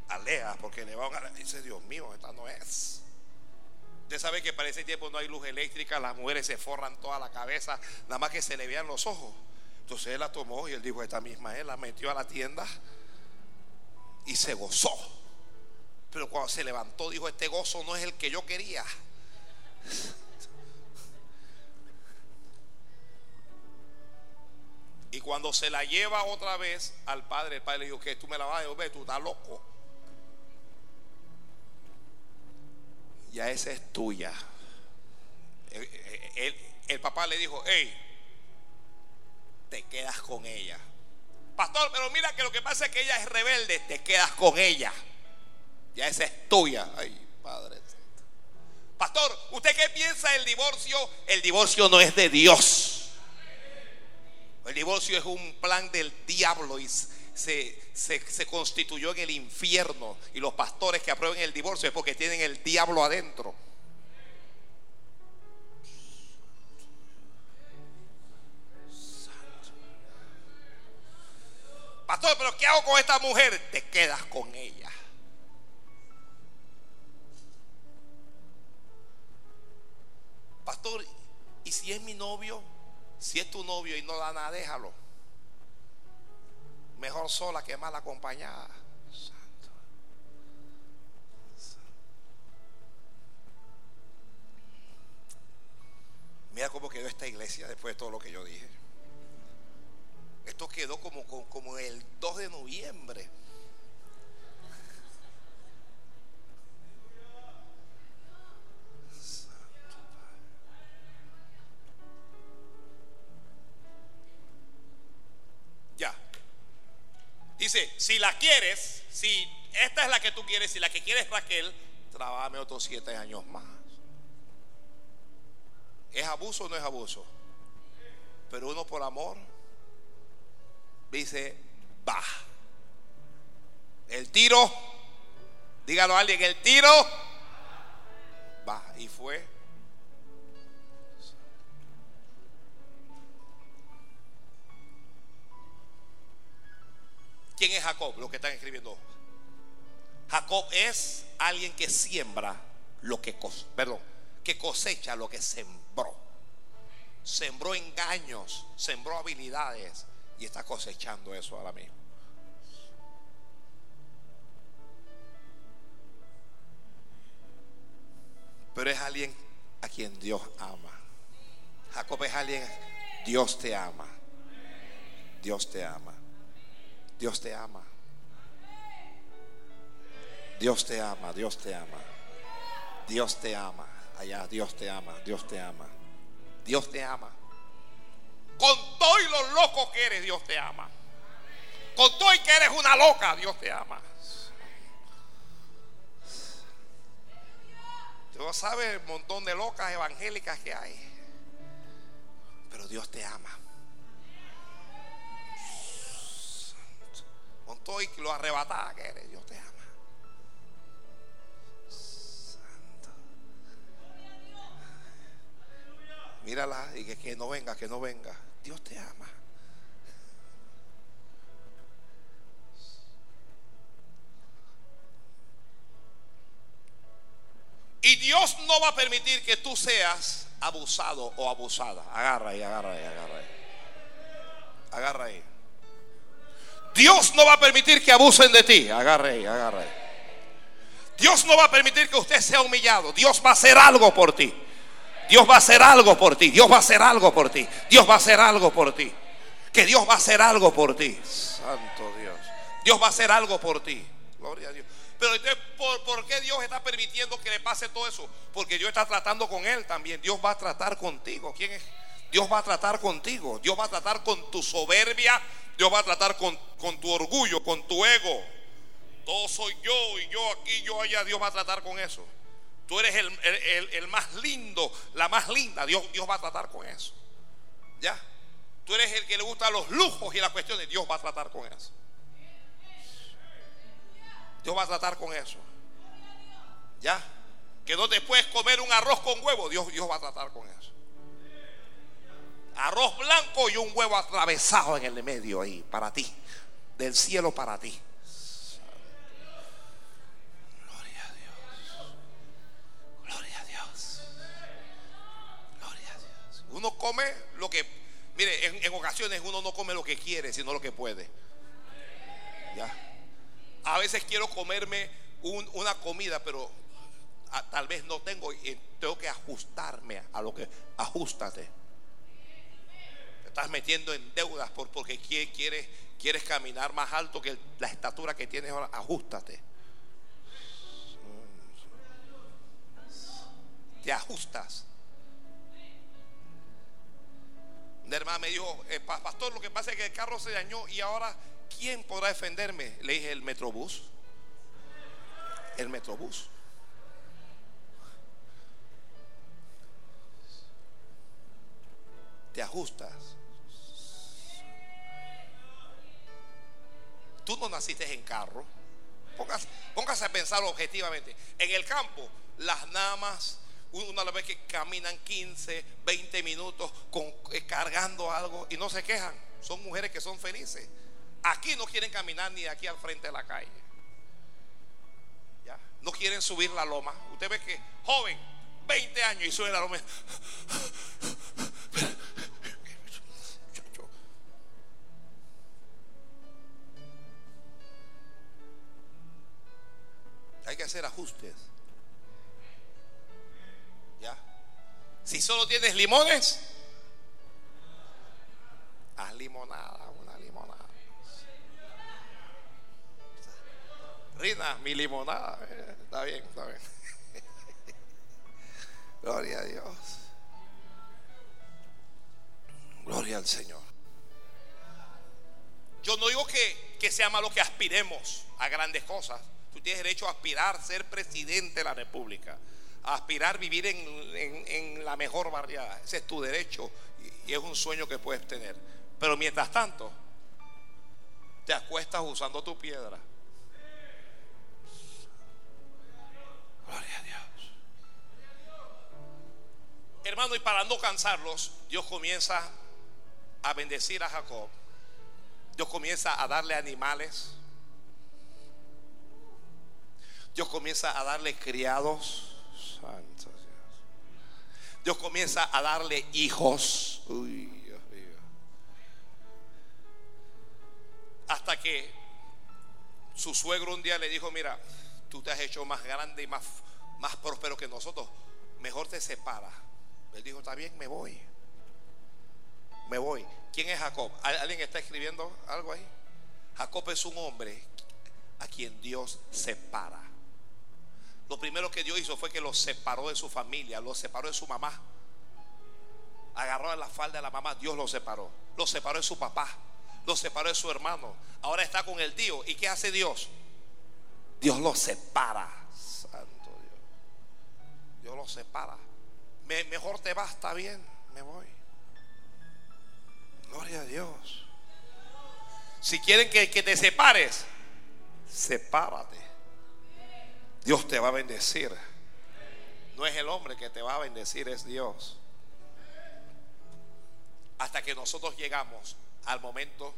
a, Lea, porque le va a dice, Dios mío, esta no es. Usted sabe que para ese tiempo no hay luz eléctrica, las mujeres se forran toda la cabeza, nada más que se le vean los ojos. Entonces él la tomó y él dijo, esta misma él la metió a la tienda y se gozó. Pero cuando se levantó dijo, este gozo no es el que yo quería. Y cuando se la lleva otra vez al padre, el padre le dijo que tú me la vas a devolver, tú estás loco. Ya esa es tuya. El, papá le dijo, hey, te quedas con ella. Pastor, pero mira que lo que pasa es que ella es rebelde, te quedas con ella. Ya esa es tuya. Ay, Padre. Pastor, ¿usted qué piensa del divorcio? El divorcio no es de Dios. El divorcio es un plan del diablo y se, se, constituyó en el infierno. Y los pastores que aprueben el divorcio es porque tienen el diablo adentro. Pastor, pero ¿qué hago con esta mujer? Te quedas con ella. Pastor, ¿y si es mi novio? Si es tu novio y no da nada, déjalo. Mejor sola que mal acompañada. Santo. Mira cómo quedó esta iglesia después de todo lo que yo dije. Esto quedó como, como, el 2 de noviembre. Dice, si la quieres, si esta es la que tú quieres, si la que quieres Raquel, trabajame otros siete años más. ¿Es abuso o no es abuso? Pero uno por amor dice, va. El tiro, dígalo a alguien, el tiro va. Y fue. ¿Quién es Jacob? Lo que están escribiendo. Jacob es alguien que siembra lo que perdón, que cosecha lo que sembró. Sembró engaños, sembró habilidades y está cosechando eso ahora mismo. Pero es alguien a quien Dios ama. Jacob es alguien, Dios te ama. Dios te ama. Dios te ama. Dios te ama, Dios te ama. Dios te ama. Allá, Dios te ama, Dios te ama. Dios te ama. Con todo y lo loco que eres, Dios te ama. Con todo y que eres una loca, Dios te ama. Dios sabe el montón de locas evangélicas que hay. Pero Dios te ama. Con todo y lo arrebatada que eres, Dios te ama. Mírala y que, no venga, que no venga. Dios te ama. Y Dios no va a permitir que tú seas abusado o abusada. Agarra ahí, agarra ahí, agarra ahí. Agarra ahí. Dios no va a permitir que abusen de ti. Agarra ahí, agarra ahí. Dios no va a permitir que usted sea humillado. Dios va a hacer algo por ti. Dios va a hacer algo por ti. Dios va a hacer algo por ti. Dios va a hacer algo por ti. Que Dios va a hacer algo por ti. Santo Dios. Dios va a hacer algo por ti. Gloria a Dios. Pero entonces, ¿por, qué Dios está permitiendo que le pase todo eso? Porque Dios está tratando con él también. Dios va a tratar contigo. ¿Quién es? Dios va a tratar contigo. Dios va a tratar con tu soberbia. Dios va a tratar con, con tu orgullo, con tu ego. Todo soy yo y yo aquí, yo allá. Dios va a tratar con eso. Tú eres el, más lindo, la más linda. Dios, Dios va a tratar con eso. ¿Ya? Tú eres el que le gusta los lujos y las cuestiones. Dios va a tratar con eso. Dios va a tratar con eso. ¿Ya? Que no te puedes comer un arroz con huevo. Dios, Dios va a tratar con eso. Arroz blanco y un huevo atravesado en el medio ahí, para ti. Del cielo para ti. Uno come lo que, mire, en, ocasiones uno no come lo que quiere, sino lo que puede. ¿Ya? A veces quiero comerme una comida, pero tal vez no tengo y tengo que ajustarme a lo que, ajustate. Estás metiendo en deudas por, porque quieres, quieres caminar más alto que la estatura que tienes ahora, ajustate. Te ajustas. Una hermana me dijo, eh, pastor, lo que pasa es que el carro se dañó y ahora, ¿quién podrá defenderme? Le dije, el Metrobús. El Metrobús. Te ajustas. Tú no naciste en carro. Póngase, a pensar objetivamente. En el campo, las namas una vez que caminan 15, 20 minutos con, eh, cargando algo y no se quejan. Son mujeres que son felices. Aquí no quieren caminar ni aquí al frente de la calle. ¿Ya? No quieren subir la loma. Usted ve que joven, 20 años y sube la loma. Hacer ajustes. ¿Ya? Si solo tienes limones, haz limonada, una limonada. Rina, mi limonada. Eh, está bien, está bien. (laughs) Gloria a Dios. Gloria al Señor. Yo no digo que, que sea malo que aspiremos a grandes cosas. Tú tienes derecho a aspirar a ser presidente de la República, a aspirar a vivir en, la mejor barriada. Ese es tu derecho y, y es un sueño que puedes tener. Pero mientras tanto, te acuestas usando tu piedra. Gloria a Dios. Hermano, y para no cansarlos, Dios comienza a bendecir a Jacob. Dios comienza a darle animales. Dios comienza a darle criados. Santo Dios. Dios comienza a darle hijos. Uy, Dios mío. Hasta que su suegro un día le dijo, mira, tú te has hecho más grande y más, más próspero que nosotros. Mejor te separa. Él dijo, está bien, me voy. Me voy. ¿Quién es Jacob? ¿Alguien está escribiendo algo ahí? Jacob es un hombre a quien Dios separa. Lo primero que Dios hizo fue que lo separó de su familia, lo separó de su mamá. Agarró a la falda de la mamá, Dios lo separó. Lo separó de su papá, lo separó de su hermano. Ahora está con el tío. ¿Y qué hace Dios? Dios lo separa. Santo Dios. Dios lo separa. mejor te va, está bien, me voy. Gloria a Dios. Si quieren que, que te separes, sepárate. Dios te va a bendecir. No es el hombre que te va a bendecir, es Dios. Hasta que nosotros llegamos al momento,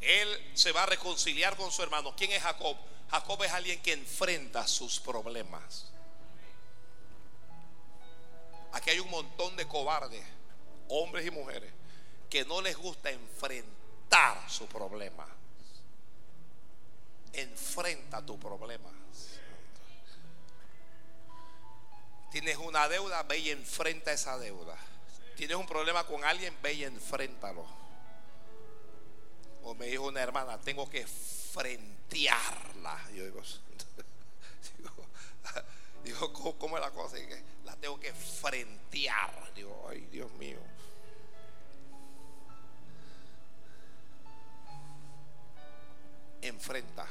Él se va a reconciliar con su hermano. ¿Quién es Jacob? Jacob es alguien que enfrenta sus problemas. Aquí hay un montón de cobardes, hombres y mujeres, que no les gusta enfrentar su problema. Enfrenta tu problema. Tienes una deuda, ve y enfrenta esa deuda. Tienes un problema con alguien, ve y enfréntalo. O me dijo una hermana, tengo que frentearla. Yo digo, (laughs) digo, (laughs) ¿cómo, es la cosa? La tengo que frentear. Digo, ay, Dios mío. Enfrenta.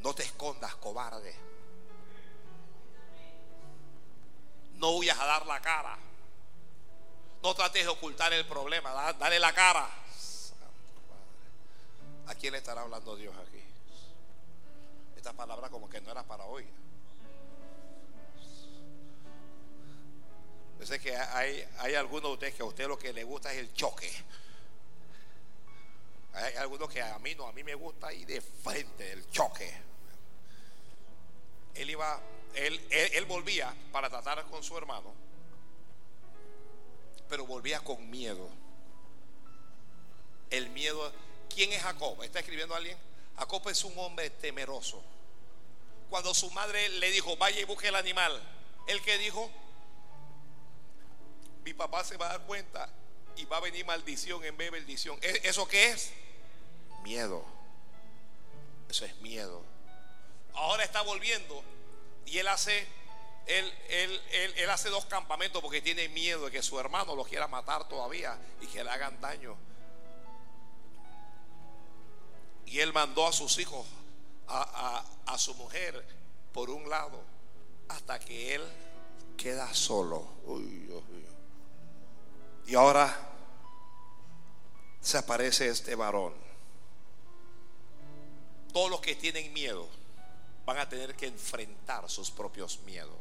No te escondas, cobarde. No huyas a dar la cara. No trates de ocultar el problema. Dale la cara. ¿A quién le estará hablando Dios aquí? Esta palabra como que no era para hoy. Yo sé que hay, hay algunos de ustedes que a usted lo que le gusta es el choque. Hay algunos que a mí no, a mí me gusta ir de frente, el choque. Él iba él, volvía para tratar con su hermano, pero volvía con miedo. El miedo. ¿Quién es Jacob? ¿Está escribiendo alguien? Jacob es un hombre temeroso. Cuando su madre le dijo, vaya y busque el animal, ¿el que dijo? Mi papá se va a dar cuenta y va a venir maldición en vez de bendición. ¿E-, ¿Eso qué es? Miedo. Eso es miedo. Ahora está volviendo y él hace, él, él, hace dos campamentos porque tiene miedo de que su hermano lo quiera matar todavía y que le hagan daño. Y él mandó a sus hijos, a, a su mujer, por un lado, hasta que él queda solo. Y ahora se aparece este varón. Todos los que tienen miedo van a tener que enfrentar sus propios miedos.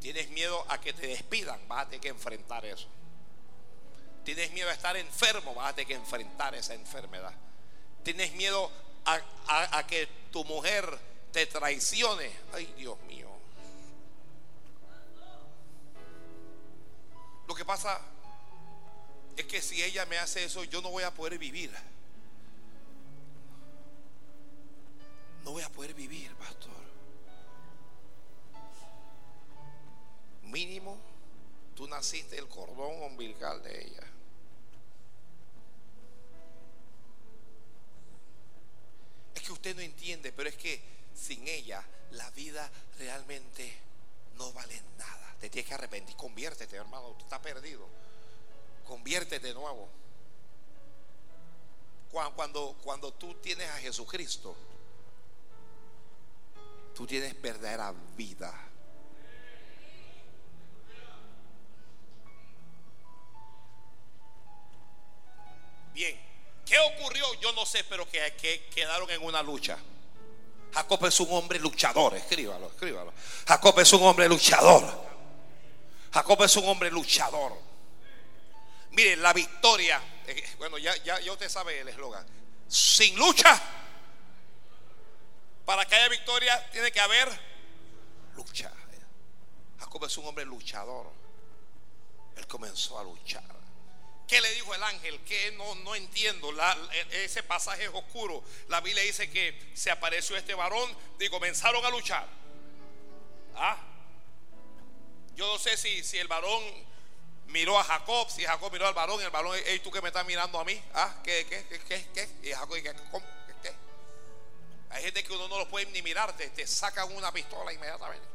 Tienes miedo a que te despidan, vas a tener que enfrentar eso. Tienes miedo a estar enfermo, vas a tener que enfrentar esa enfermedad. Tienes miedo a, que tu mujer te traicione. Ay, Dios mío. Lo que pasa es que si ella me hace eso, yo no voy a poder vivir. No voy a poder vivir, pastor. Mínimo, tú naciste el cordón umbilical de ella. Es que usted no entiende, pero es que sin ella la vida realmente no vale nada. Te tienes que arrepentir. Conviértete, hermano. Tú estás perdido. Conviértete de nuevo. Cuando, cuando tú tienes a Jesucristo, tú tienes verdadera vida. Bien, ¿qué ocurrió? Yo no sé, pero que, quedaron en una lucha. Jacob es un hombre luchador, escríbalo, escríbalo. Jacob es un hombre luchador. Jacob es un hombre luchador. Mire, la victoria, eh, bueno, ya, ya, ya usted sabe el eslogan. Sin lucha para que haya victoria tiene que haber lucha. Jacob es un hombre luchador. Él comenzó a luchar. ¿Qué le dijo el ángel? Que no, no entiendo. ese pasaje es oscuro. La Biblia dice que se apareció este varón y comenzaron a luchar. ¿Ah? Yo no sé si, si el varón miró a Jacob, si Jacob miró al varón, el varón, hey, tú que me estás mirando a mí, ¿ah? ¿Qué, qué, qué, qué? qué? Y Jacob, ¿qué, ¿cómo? Hay gente que uno no lo puede ni mirar, te, sacan una pistola inmediatamente.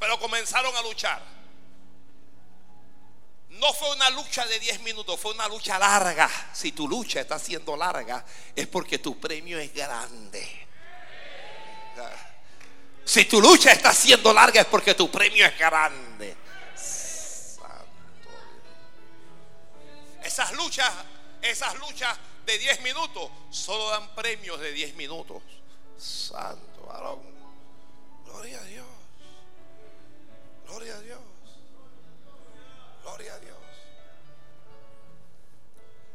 Pero comenzaron a luchar. No fue una lucha de 10 minutos, fue una lucha larga. Si tu lucha está siendo larga, es porque tu premio es grande. Si tu lucha está siendo larga, es porque tu premio es grande. Esas luchas, esas luchas de 10 minutos solo dan premios de 10 minutos. Santo varón. Gloria a Dios. Gloria a Dios. Gloria a Dios.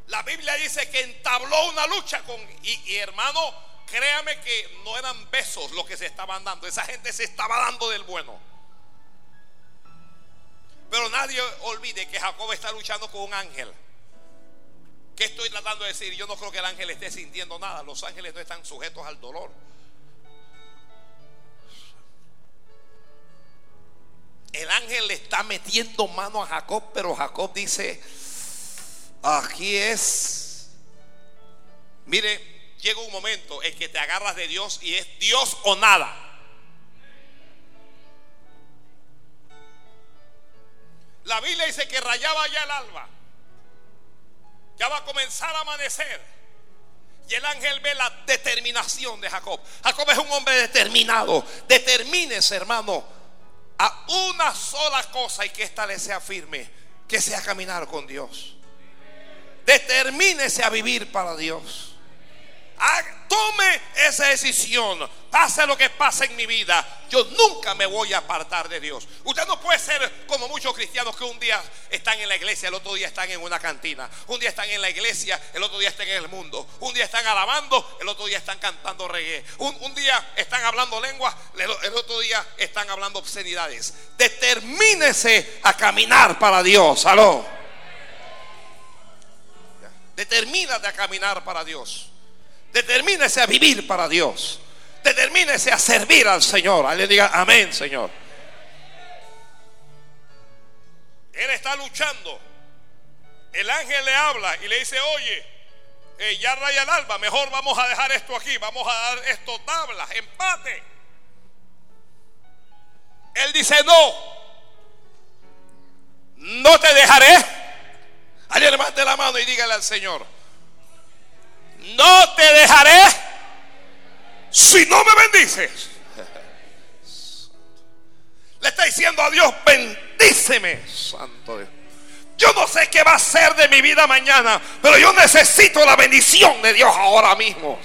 La Biblia dice que entabló una lucha con... Y, hermano, créame que no eran besos los que se estaban dando. Esa gente se estaba dando del bueno. Pero nadie olvide que Jacob está luchando con un ángel. ¿Qué estoy tratando de decir? Yo no creo que el ángel esté sintiendo nada. Los ángeles no están sujetos al dolor. El ángel le está metiendo mano a Jacob, pero Jacob dice, aquí es. Mire, llega un momento en que te agarras de Dios y es Dios o nada. La Biblia dice que rayaba ya el alba. Ya va a comenzar a amanecer. Y el ángel ve la determinación de Jacob. Jacob es un hombre determinado. Determínese, hermano, a una sola cosa y que esta le sea firme, que sea caminar con Dios. Determínese a vivir para Dios. Tome esa decisión. Pase lo que pase en mi vida. Yo nunca me voy a apartar de Dios. Usted no puede ser como muchos cristianos que un día están en la iglesia, el otro día están en una cantina. Un día están en la iglesia, el otro día están en el mundo. Un día están alabando, el otro día están cantando reggae. Un, día están hablando lengua, el otro día están hablando obscenidades. Determínese a caminar para Dios. Aló. Determínate a caminar para Dios. Determínese a vivir para Dios. Determínese a servir al Señor. le diga amén, Señor. Él está luchando. El ángel le habla y le dice, oye, eh, ya raya el alba, mejor vamos a dejar esto aquí, vamos a dar esto tablas, empate. Él dice, no, no te dejaré. Alguien levante la mano y dígale al Señor, no te dejaré si no me bendices. Le está diciendo a Dios, bendíceme, Santo Dios. Yo no sé qué va a ser de mi vida mañana, pero yo necesito la bendición de Dios ahora mismo.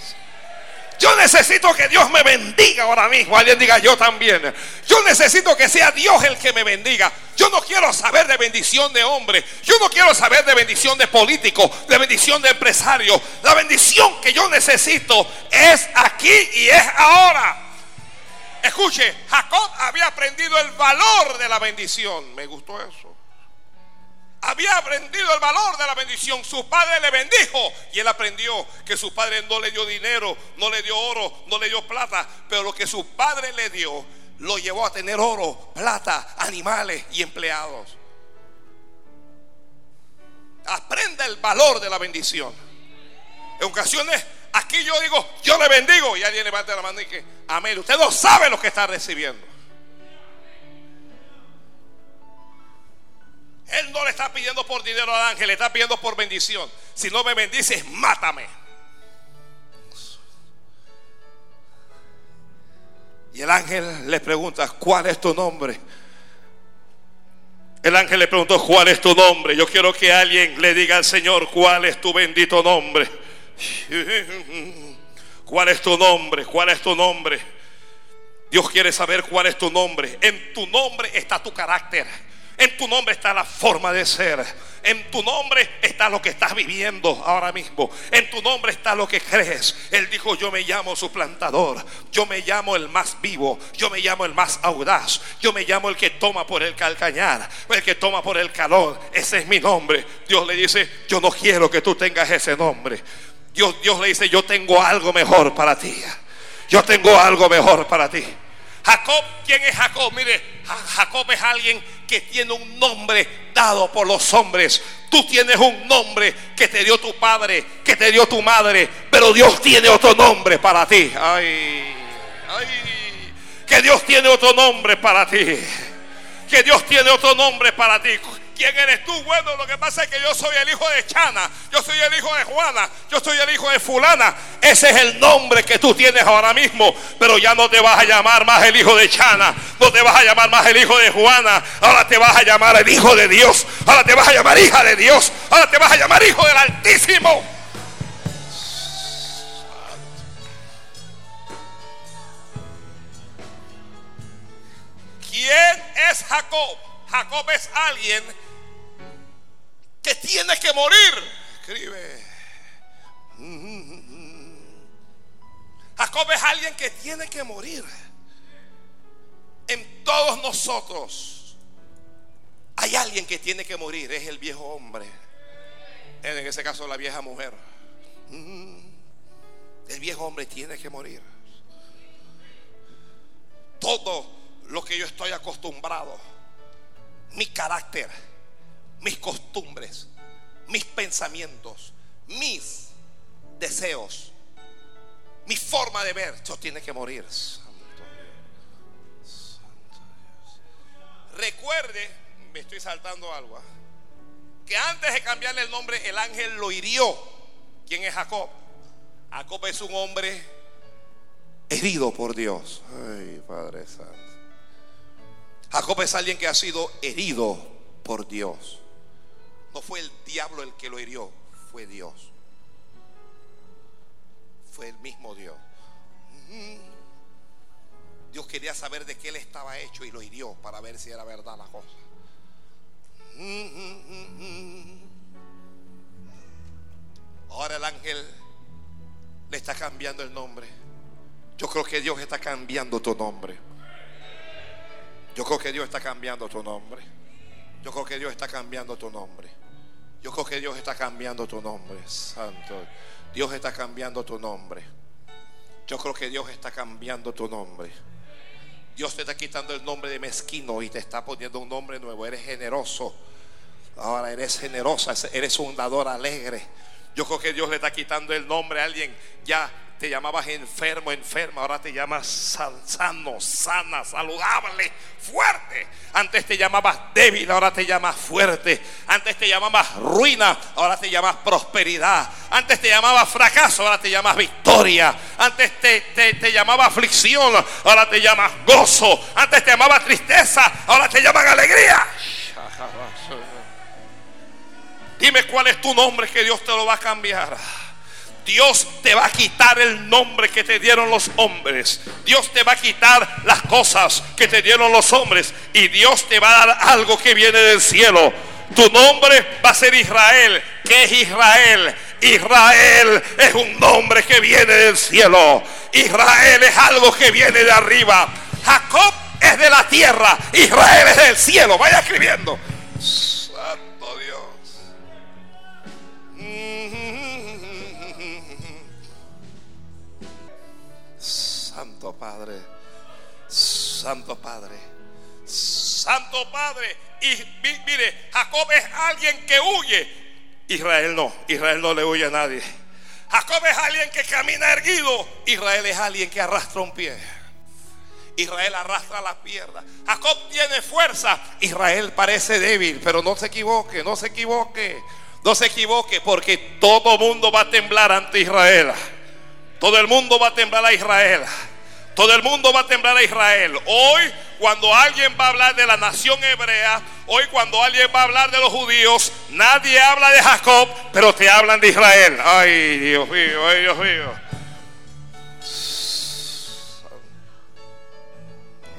Yo necesito que Dios me bendiga ahora mismo. Alguien diga yo también. Yo necesito que sea Dios el que me bendiga. Yo no quiero saber de bendición de hombre. Yo no quiero saber de bendición de político, de bendición de empresario. La bendición que yo necesito es aquí y es ahora. Escuche, Jacob había aprendido el valor de la bendición. Me gustó eso había aprendido el valor de la bendición. Su padre le bendijo y él aprendió que su padre no le dio dinero, no le dio oro, no le dio plata, pero lo que su padre le dio lo llevó a tener oro, plata, animales y empleados. Aprenda el valor de la bendición. En ocasiones aquí yo digo, yo le bendigo y alguien levanta la mano y que, amén. Usted no sabe lo que está recibiendo. Él no le está pidiendo por dinero al ángel, le está pidiendo por bendición. Si no me bendices, mátame. Y el ángel le pregunta, ¿cuál es tu nombre? El ángel le preguntó, ¿cuál es tu nombre? Yo quiero que alguien le diga al Señor, ¿cuál es tu bendito nombre? (laughs) ¿Cuál es tu nombre? ¿Cuál es tu nombre? Dios quiere saber cuál es tu nombre. En tu nombre está tu carácter. En tu nombre está la forma de ser. En tu nombre está lo que estás viviendo ahora mismo. En tu nombre está lo que crees. Él dijo, yo me llamo suplantador. Yo me llamo el más vivo. Yo me llamo el más audaz. Yo me llamo el que toma por el calcañar. El que toma por el calor. Ese es mi nombre. Dios le dice, yo no quiero que tú tengas ese nombre. Dios, Dios le dice, yo tengo algo mejor para ti. Yo tengo algo mejor para ti. Jacob, ¿quién es Jacob? Mire, Jacob es alguien que tiene un nombre dado por los hombres. Tú tienes un nombre que te dio tu padre, que te dio tu madre, pero Dios tiene otro nombre para ti. Ay, ay, que Dios tiene otro nombre para ti. Que Dios tiene otro nombre para ti. ¿Quién eres tú? Bueno, lo que pasa es que yo soy el hijo de Chana, yo soy el hijo de Juana, yo soy el hijo de fulana. Ese es el nombre que tú tienes ahora mismo, pero ya no te vas a llamar más el hijo de Chana, no te vas a llamar más el hijo de Juana, ahora te vas a llamar el hijo de Dios, ahora te vas a llamar hija de Dios, ahora te vas a llamar hijo del Altísimo. ¿Quién es Jacob? Jacob es alguien que tiene que morir. Escribe. Jacob es alguien que tiene que morir. En todos nosotros hay alguien que tiene que morir. Es el viejo hombre. En ese caso la vieja mujer. El viejo hombre tiene que morir. Todo lo que yo estoy acostumbrado, mi carácter, mis costumbres, mis pensamientos, mis deseos, mi forma de ver, eso tiene que morir. Santo. Santo Dios. Recuerde, me estoy saltando algo, ¿ah? que antes de cambiarle el nombre, el ángel lo hirió. ¿Quién es Jacob? Jacob es un hombre herido por Dios. Ay, Padre Santo. Jacob es alguien que ha sido herido por Dios. No fue el diablo el que lo hirió, fue Dios. Fue el mismo Dios. Dios quería saber de qué él estaba hecho y lo hirió para ver si era verdad la cosa. Ahora el ángel le está cambiando el nombre. Yo creo que Dios está cambiando tu nombre. Yo creo que Dios está cambiando tu nombre. Yo creo que Dios está cambiando tu nombre. Yo creo que Dios está cambiando tu nombre, Santo. Dios está cambiando tu nombre. Yo creo que Dios está cambiando tu nombre. Dios te está quitando el nombre de mezquino y te está poniendo un nombre nuevo. Eres generoso. Ahora eres generosa, eres un dador alegre. Yo creo que Dios le está quitando el nombre a alguien ya te llamabas enfermo, enferma, ahora te llamas sano, sana, saludable, fuerte. Antes te llamabas débil, ahora te llamas fuerte. Antes te llamabas ruina, ahora te llamas prosperidad. Antes te llamabas fracaso, ahora te llamas victoria. Antes te, te, te llamaba aflicción, ahora te llamas gozo. Antes te llamaba tristeza, ahora te llaman alegría. (laughs) Dime cuál es tu nombre que Dios te lo va a cambiar. Dios te va a quitar el nombre que te dieron los hombres. Dios te va a quitar las cosas que te dieron los hombres. Y Dios te va a dar algo que viene del cielo. Tu nombre va a ser Israel. ¿Qué es Israel? Israel es un nombre que viene del cielo. Israel es algo que viene de arriba. Jacob es de la tierra. Israel es del cielo. Vaya escribiendo. Santo Padre. Santo Padre. Santo Padre. Y mire, Jacob es alguien que huye. Israel no. Israel no le huye a nadie. Jacob es alguien que camina erguido. Israel es alguien que arrastra un pie. Israel arrastra la pierna. Jacob tiene fuerza. Israel parece débil, pero no se equivoque, no se equivoque. No se equivoque porque todo mundo va a temblar ante Israel. Todo el mundo va a temblar a Israel. Todo el mundo va a temblar a Israel. Hoy, cuando alguien va a hablar de la nación hebrea, hoy cuando alguien va a hablar de los judíos, nadie habla de Jacob, pero te hablan de Israel. Ay, Dios mío, ay, Dios mío.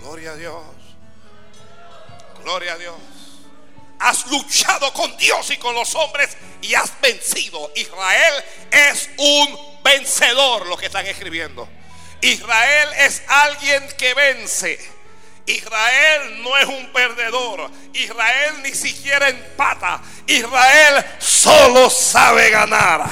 Gloria a Dios. Gloria a Dios. Has luchado con Dios y con los hombres y has vencido. Israel es un vencedor, lo que están escribiendo. Israel es alguien que vence. Israel no es un perdedor. Israel ni siquiera empata. Israel solo sabe ganar.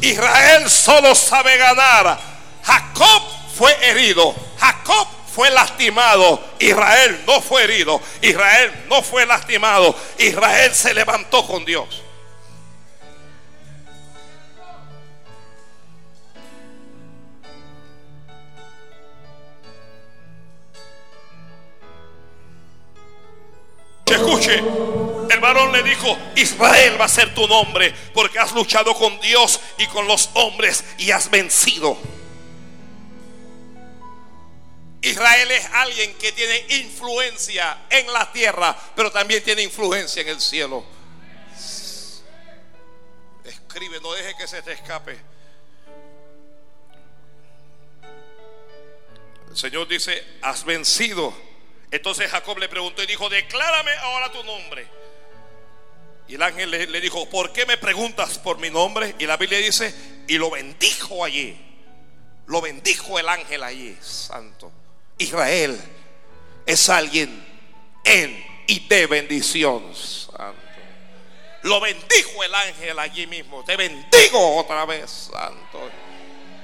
Israel solo sabe ganar. Jacob fue herido. Jacob fue lastimado. Israel no fue herido. Israel no fue lastimado. Israel se levantó con Dios. Escuche, el varón le dijo, Israel va a ser tu nombre porque has luchado con Dios y con los hombres y has vencido. Israel es alguien que tiene influencia en la tierra, pero también tiene influencia en el cielo. Escribe, no deje que se te escape. El Señor dice, has vencido. Entonces Jacob le preguntó y dijo, declárame ahora tu nombre. Y el ángel le, le, dijo, ¿por qué me preguntas por mi nombre? Y la Biblia dice, y lo bendijo allí. Lo bendijo el ángel allí, santo. Israel es alguien en y de bendición. Santo. Lo bendijo el ángel allí mismo. Te bendigo otra vez, santo.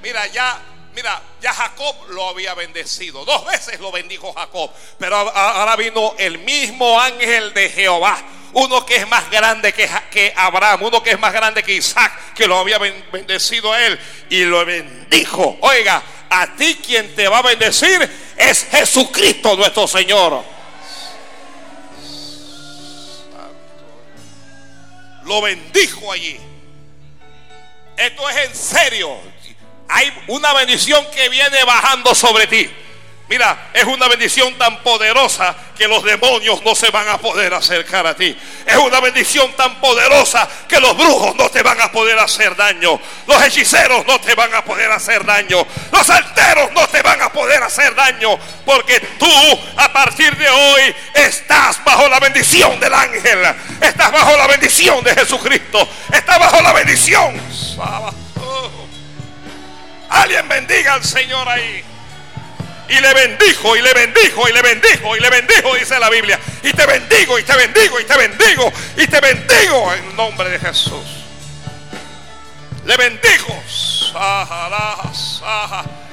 Mira, ya, mira, ya Jacob lo había bendecido. Dos veces lo bendijo Jacob. Pero ahora vino el mismo ángel de Jehová. Uno que es más grande que, que Abraham, uno que es más grande que Isaac, que lo había bendecido a él y lo bendijo. Oiga, a ti quien te va a bendecir es Jesucristo nuestro Señor. Lo bendijo allí. Esto es en serio. Hay una bendición que viene bajando sobre ti. Mira, es una bendición tan poderosa que los demonios no se van a poder acercar a ti. Es una bendición tan poderosa que los brujos no te van a poder hacer daño. Los hechiceros no te van a poder hacer daño. Los alteros no te van a poder hacer daño. Porque tú a partir de hoy estás bajo la bendición del ángel. Estás bajo la bendición de Jesucristo. Estás bajo la bendición. Alguien bendiga al Señor ahí. Y le bendijo, y le bendijo, y le bendijo, y le bendijo, dice la Biblia. Y te bendigo, y te bendigo, y te bendigo, y te bendigo en nombre de Jesús. Le bendijo.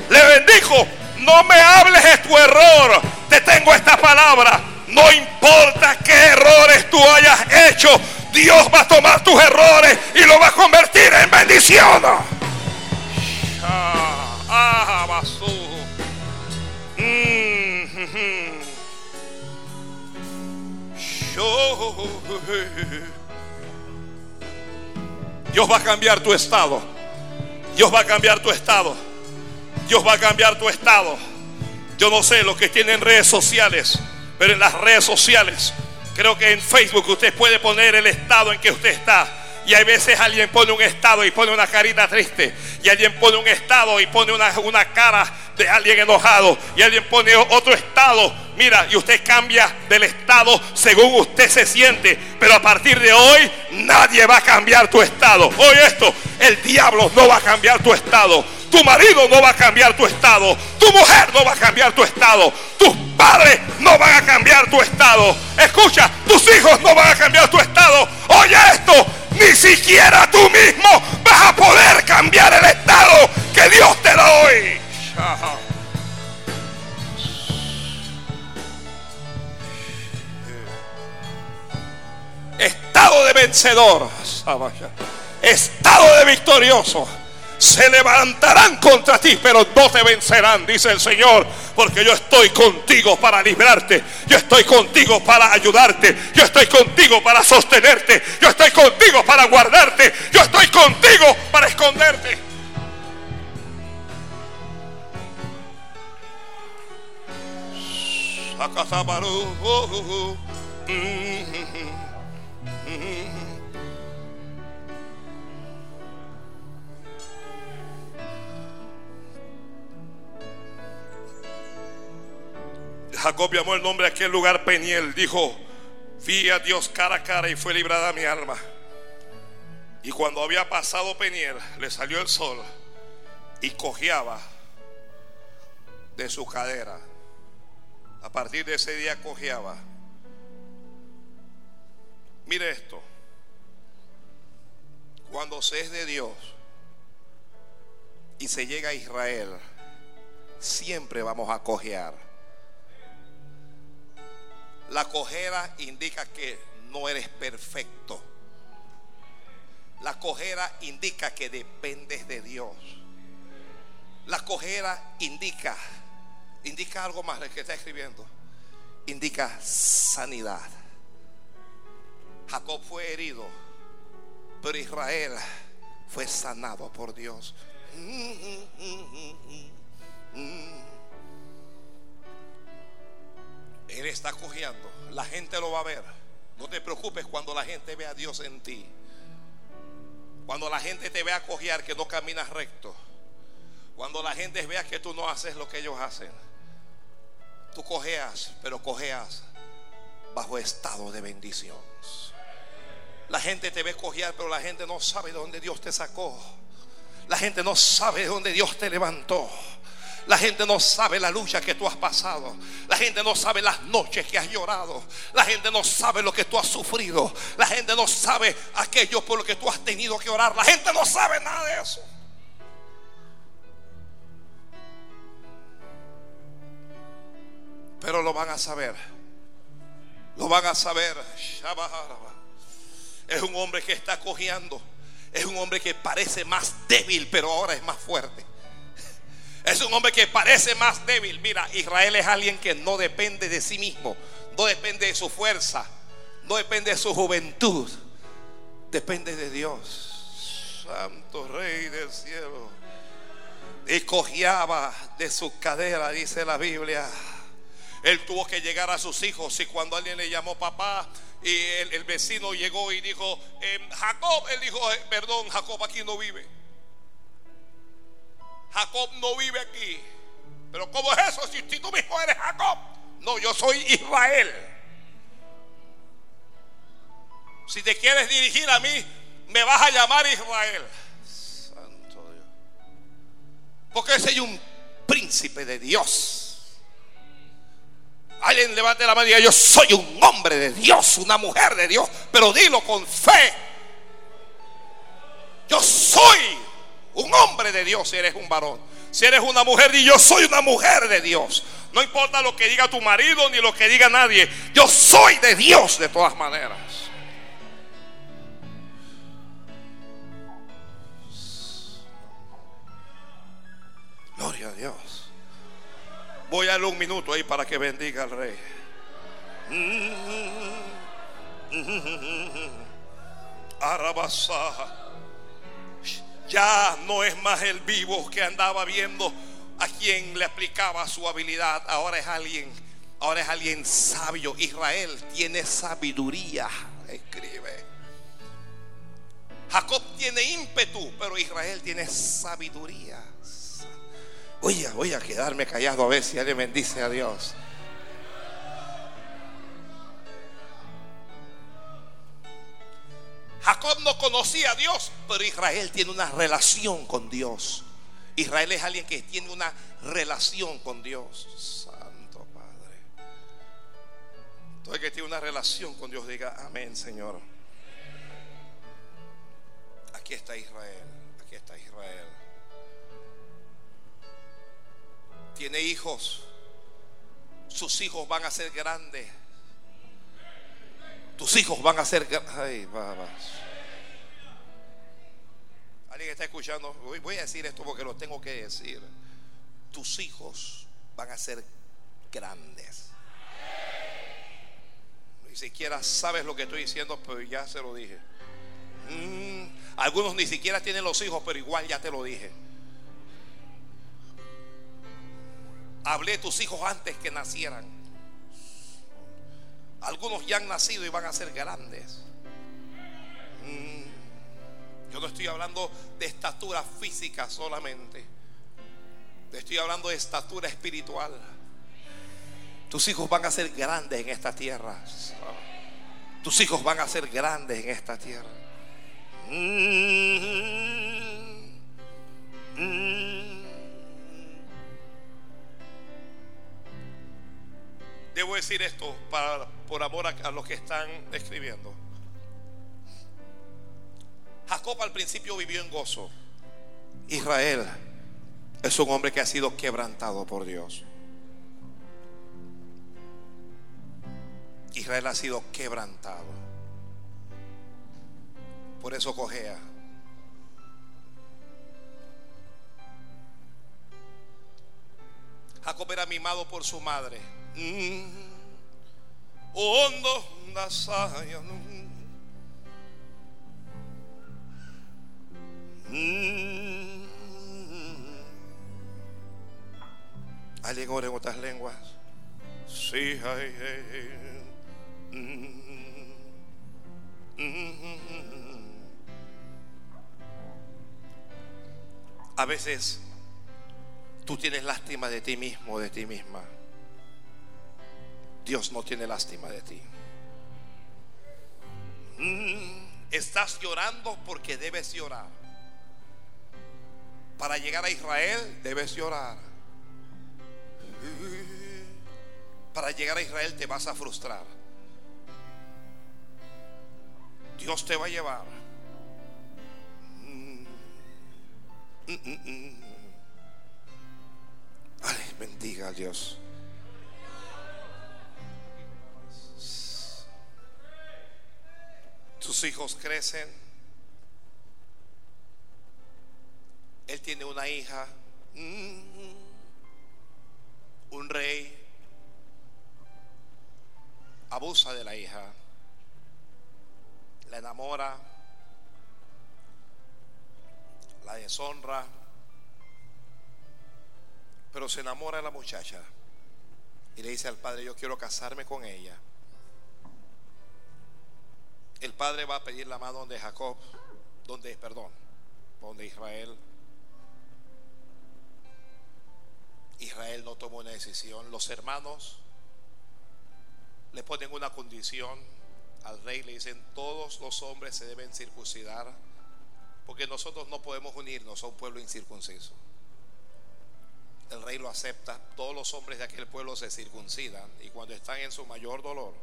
Le bendijo. No me hables de tu error. Te tengo esta palabra. No importa qué errores tú hayas hecho. Dios va a tomar tus errores y lo va a convertir en bendición. Ah, basura. Dios va a cambiar tu estado. Dios va a cambiar tu estado. Dios va a cambiar tu estado. Yo no sé lo que tienen redes sociales, pero en las redes sociales, creo que en Facebook usted puede poner el estado en que usted está. Y hay veces alguien pone un estado y pone una carita triste. Y alguien pone un estado y pone una, cara de alguien enojado. Y alguien pone otro estado. Mira, y usted cambia del estado según usted se siente. Pero a partir de hoy nadie va a cambiar tu estado. Oye esto, el diablo no va a cambiar tu estado. Tu marido no va a cambiar tu estado. Tu mujer no va a cambiar tu estado. Tus padres no van a cambiar tu estado. Escucha, tus hijos no van a cambiar tu estado. Oye esto, ni siquiera tú mismo vas a poder cambiar el estado que Dios te da hoy. Estado de vencedor. Estado de victorioso se levantarán contra ti, pero no te vencerán, dice el Señor, porque yo estoy contigo para librarte, yo estoy contigo para ayudarte, yo estoy contigo para sostenerte, yo estoy contigo para guardarte, yo estoy contigo para esconderte. Jacob llamó el nombre de aquel lugar Peniel. Dijo, vi a Dios cara a cara y fue librada mi alma. Y cuando había pasado Peniel, le salió el sol y cojeaba de su cadera. A partir de ese día cojeaba. Mire esto. Cuando se es de Dios y se llega a Israel, siempre vamos a cojear. La cojera indica que no eres perfecto. La cojera indica que dependes de Dios. La cojera indica, indica algo más, el que está escribiendo. Indica sanidad. Jacob fue herido, pero Israel fue sanado por Dios. Él está cojeando. La gente lo va a ver. No te preocupes cuando la gente vea a Dios en ti. Cuando la gente te vea cojear que no caminas recto. Cuando la gente vea que tú no haces lo que ellos hacen. Tú cojeas, pero cojeas bajo estado de bendición. La gente te ve cojear, pero la gente no sabe de dónde Dios te sacó. La gente no sabe de dónde Dios te levantó. La gente no sabe la lucha que tú has pasado. La gente no sabe las noches que has llorado. La gente no sabe lo que tú has sufrido. La gente no sabe aquello por lo que tú has tenido que orar. La gente no sabe nada de eso. Pero lo van a saber. Lo van a saber. Es un hombre que está cojeando. Es un hombre que parece más débil, pero ahora es más fuerte. Es un hombre que parece más débil. Mira, Israel es alguien que no depende de sí mismo, no depende de su fuerza, no depende de su juventud, depende de Dios. Santo Rey del cielo. Y cojeaba de su cadera, dice la Biblia. Él tuvo que llegar a sus hijos y cuando alguien le llamó papá y el, vecino llegó y dijo, em, Jacob, él dijo, eh, perdón, Jacob aquí no vive. Jacob no vive aquí. Pero ¿cómo es eso si, tú mismo eres Jacob? No, yo soy Israel. Si te quieres dirigir a mí, me vas a llamar Israel. Santo Dios. Porque soy un príncipe de Dios. Alguien levante la mano y diga, yo soy un hombre de Dios, una mujer de Dios, pero dilo con fe. Yo soy un hombre de Dios si eres un varón. Si eres una mujer, y yo soy una mujer de Dios. No importa lo que diga tu marido ni lo que diga nadie. Yo soy de Dios de todas maneras. Gloria a Dios. Voy a darle un minuto ahí para que bendiga al rey. Arabasa ya no es más el vivo que andaba viendo a quien le aplicaba su habilidad. Ahora es alguien, ahora es alguien sabio. Israel tiene sabiduría. Escribe. tiene ímpetu, pero Israel tiene sabiduría. Voy a, voy a quedarme callado a ver si alguien bendice a Dios. No conocía a Dios, pero Israel tiene una relación con Dios. Israel es alguien que tiene una relación con Dios. Santo Padre. Todo el que tiene una relación con Dios diga amén, Señor. Aquí está Israel. Aquí está Israel. Tiene hijos. Sus hijos van a ser grandes. Tus hijos van a ser Ay. Alguien está escuchando. Voy a decir esto porque lo tengo que decir. Tus hijos van a ser grandes. Ni siquiera sabes lo que estoy diciendo, pero ya se lo dije. Mm, algunos ni siquiera tienen los hijos, pero igual ya te lo dije. Hablé de tus hijos antes que nacieran. Algunos ya han nacido y van a ser grandes. Mm. Yo no estoy hablando de estatura física solamente. Estoy hablando de estatura espiritual. Tus hijos van a ser grandes en esta tierra. Tus hijos van a ser grandes en esta tierra. Debo decir esto para, por amor a, los que están escribiendo. Jacob al principio vivió en gozo. Israel es un hombre que ha sido quebrantado por Dios. Israel ha sido quebrantado. Por eso cojea. Jacob era mimado por su madre. Mm. Mm. ¿Alguien ora en otras lenguas? Sí, ay, A veces tú tienes lástima de ti mismo, de ti misma. Dios no tiene lástima de ti. Mm, estás llorando porque debes llorar. Para llegar a Israel debes llorar. Para llegar a Israel te vas a frustrar. Dios te va a llevar. Ay, bendiga a Dios. Sus hijos crecen. Él tiene una hija, mm, un rey, abusa de la hija, la enamora, la deshonra, pero se enamora de la muchacha y le dice al padre, yo quiero casarme con ella. El padre va a pedir la mano de Jacob, donde, perdón, donde Israel. Israel no tomó una decisión. Los hermanos le ponen una condición al rey, le dicen, todos los hombres se deben circuncidar, porque nosotros no podemos unirnos a un pueblo incircunciso. El rey lo acepta, todos los hombres de aquel pueblo se circuncidan y cuando están en su mayor dolor,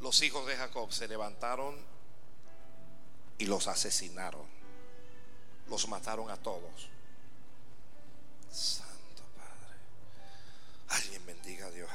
los hijos de Jacob se levantaron y los asesinaron. Los mataron a todos. Alguien bendiga a Dios.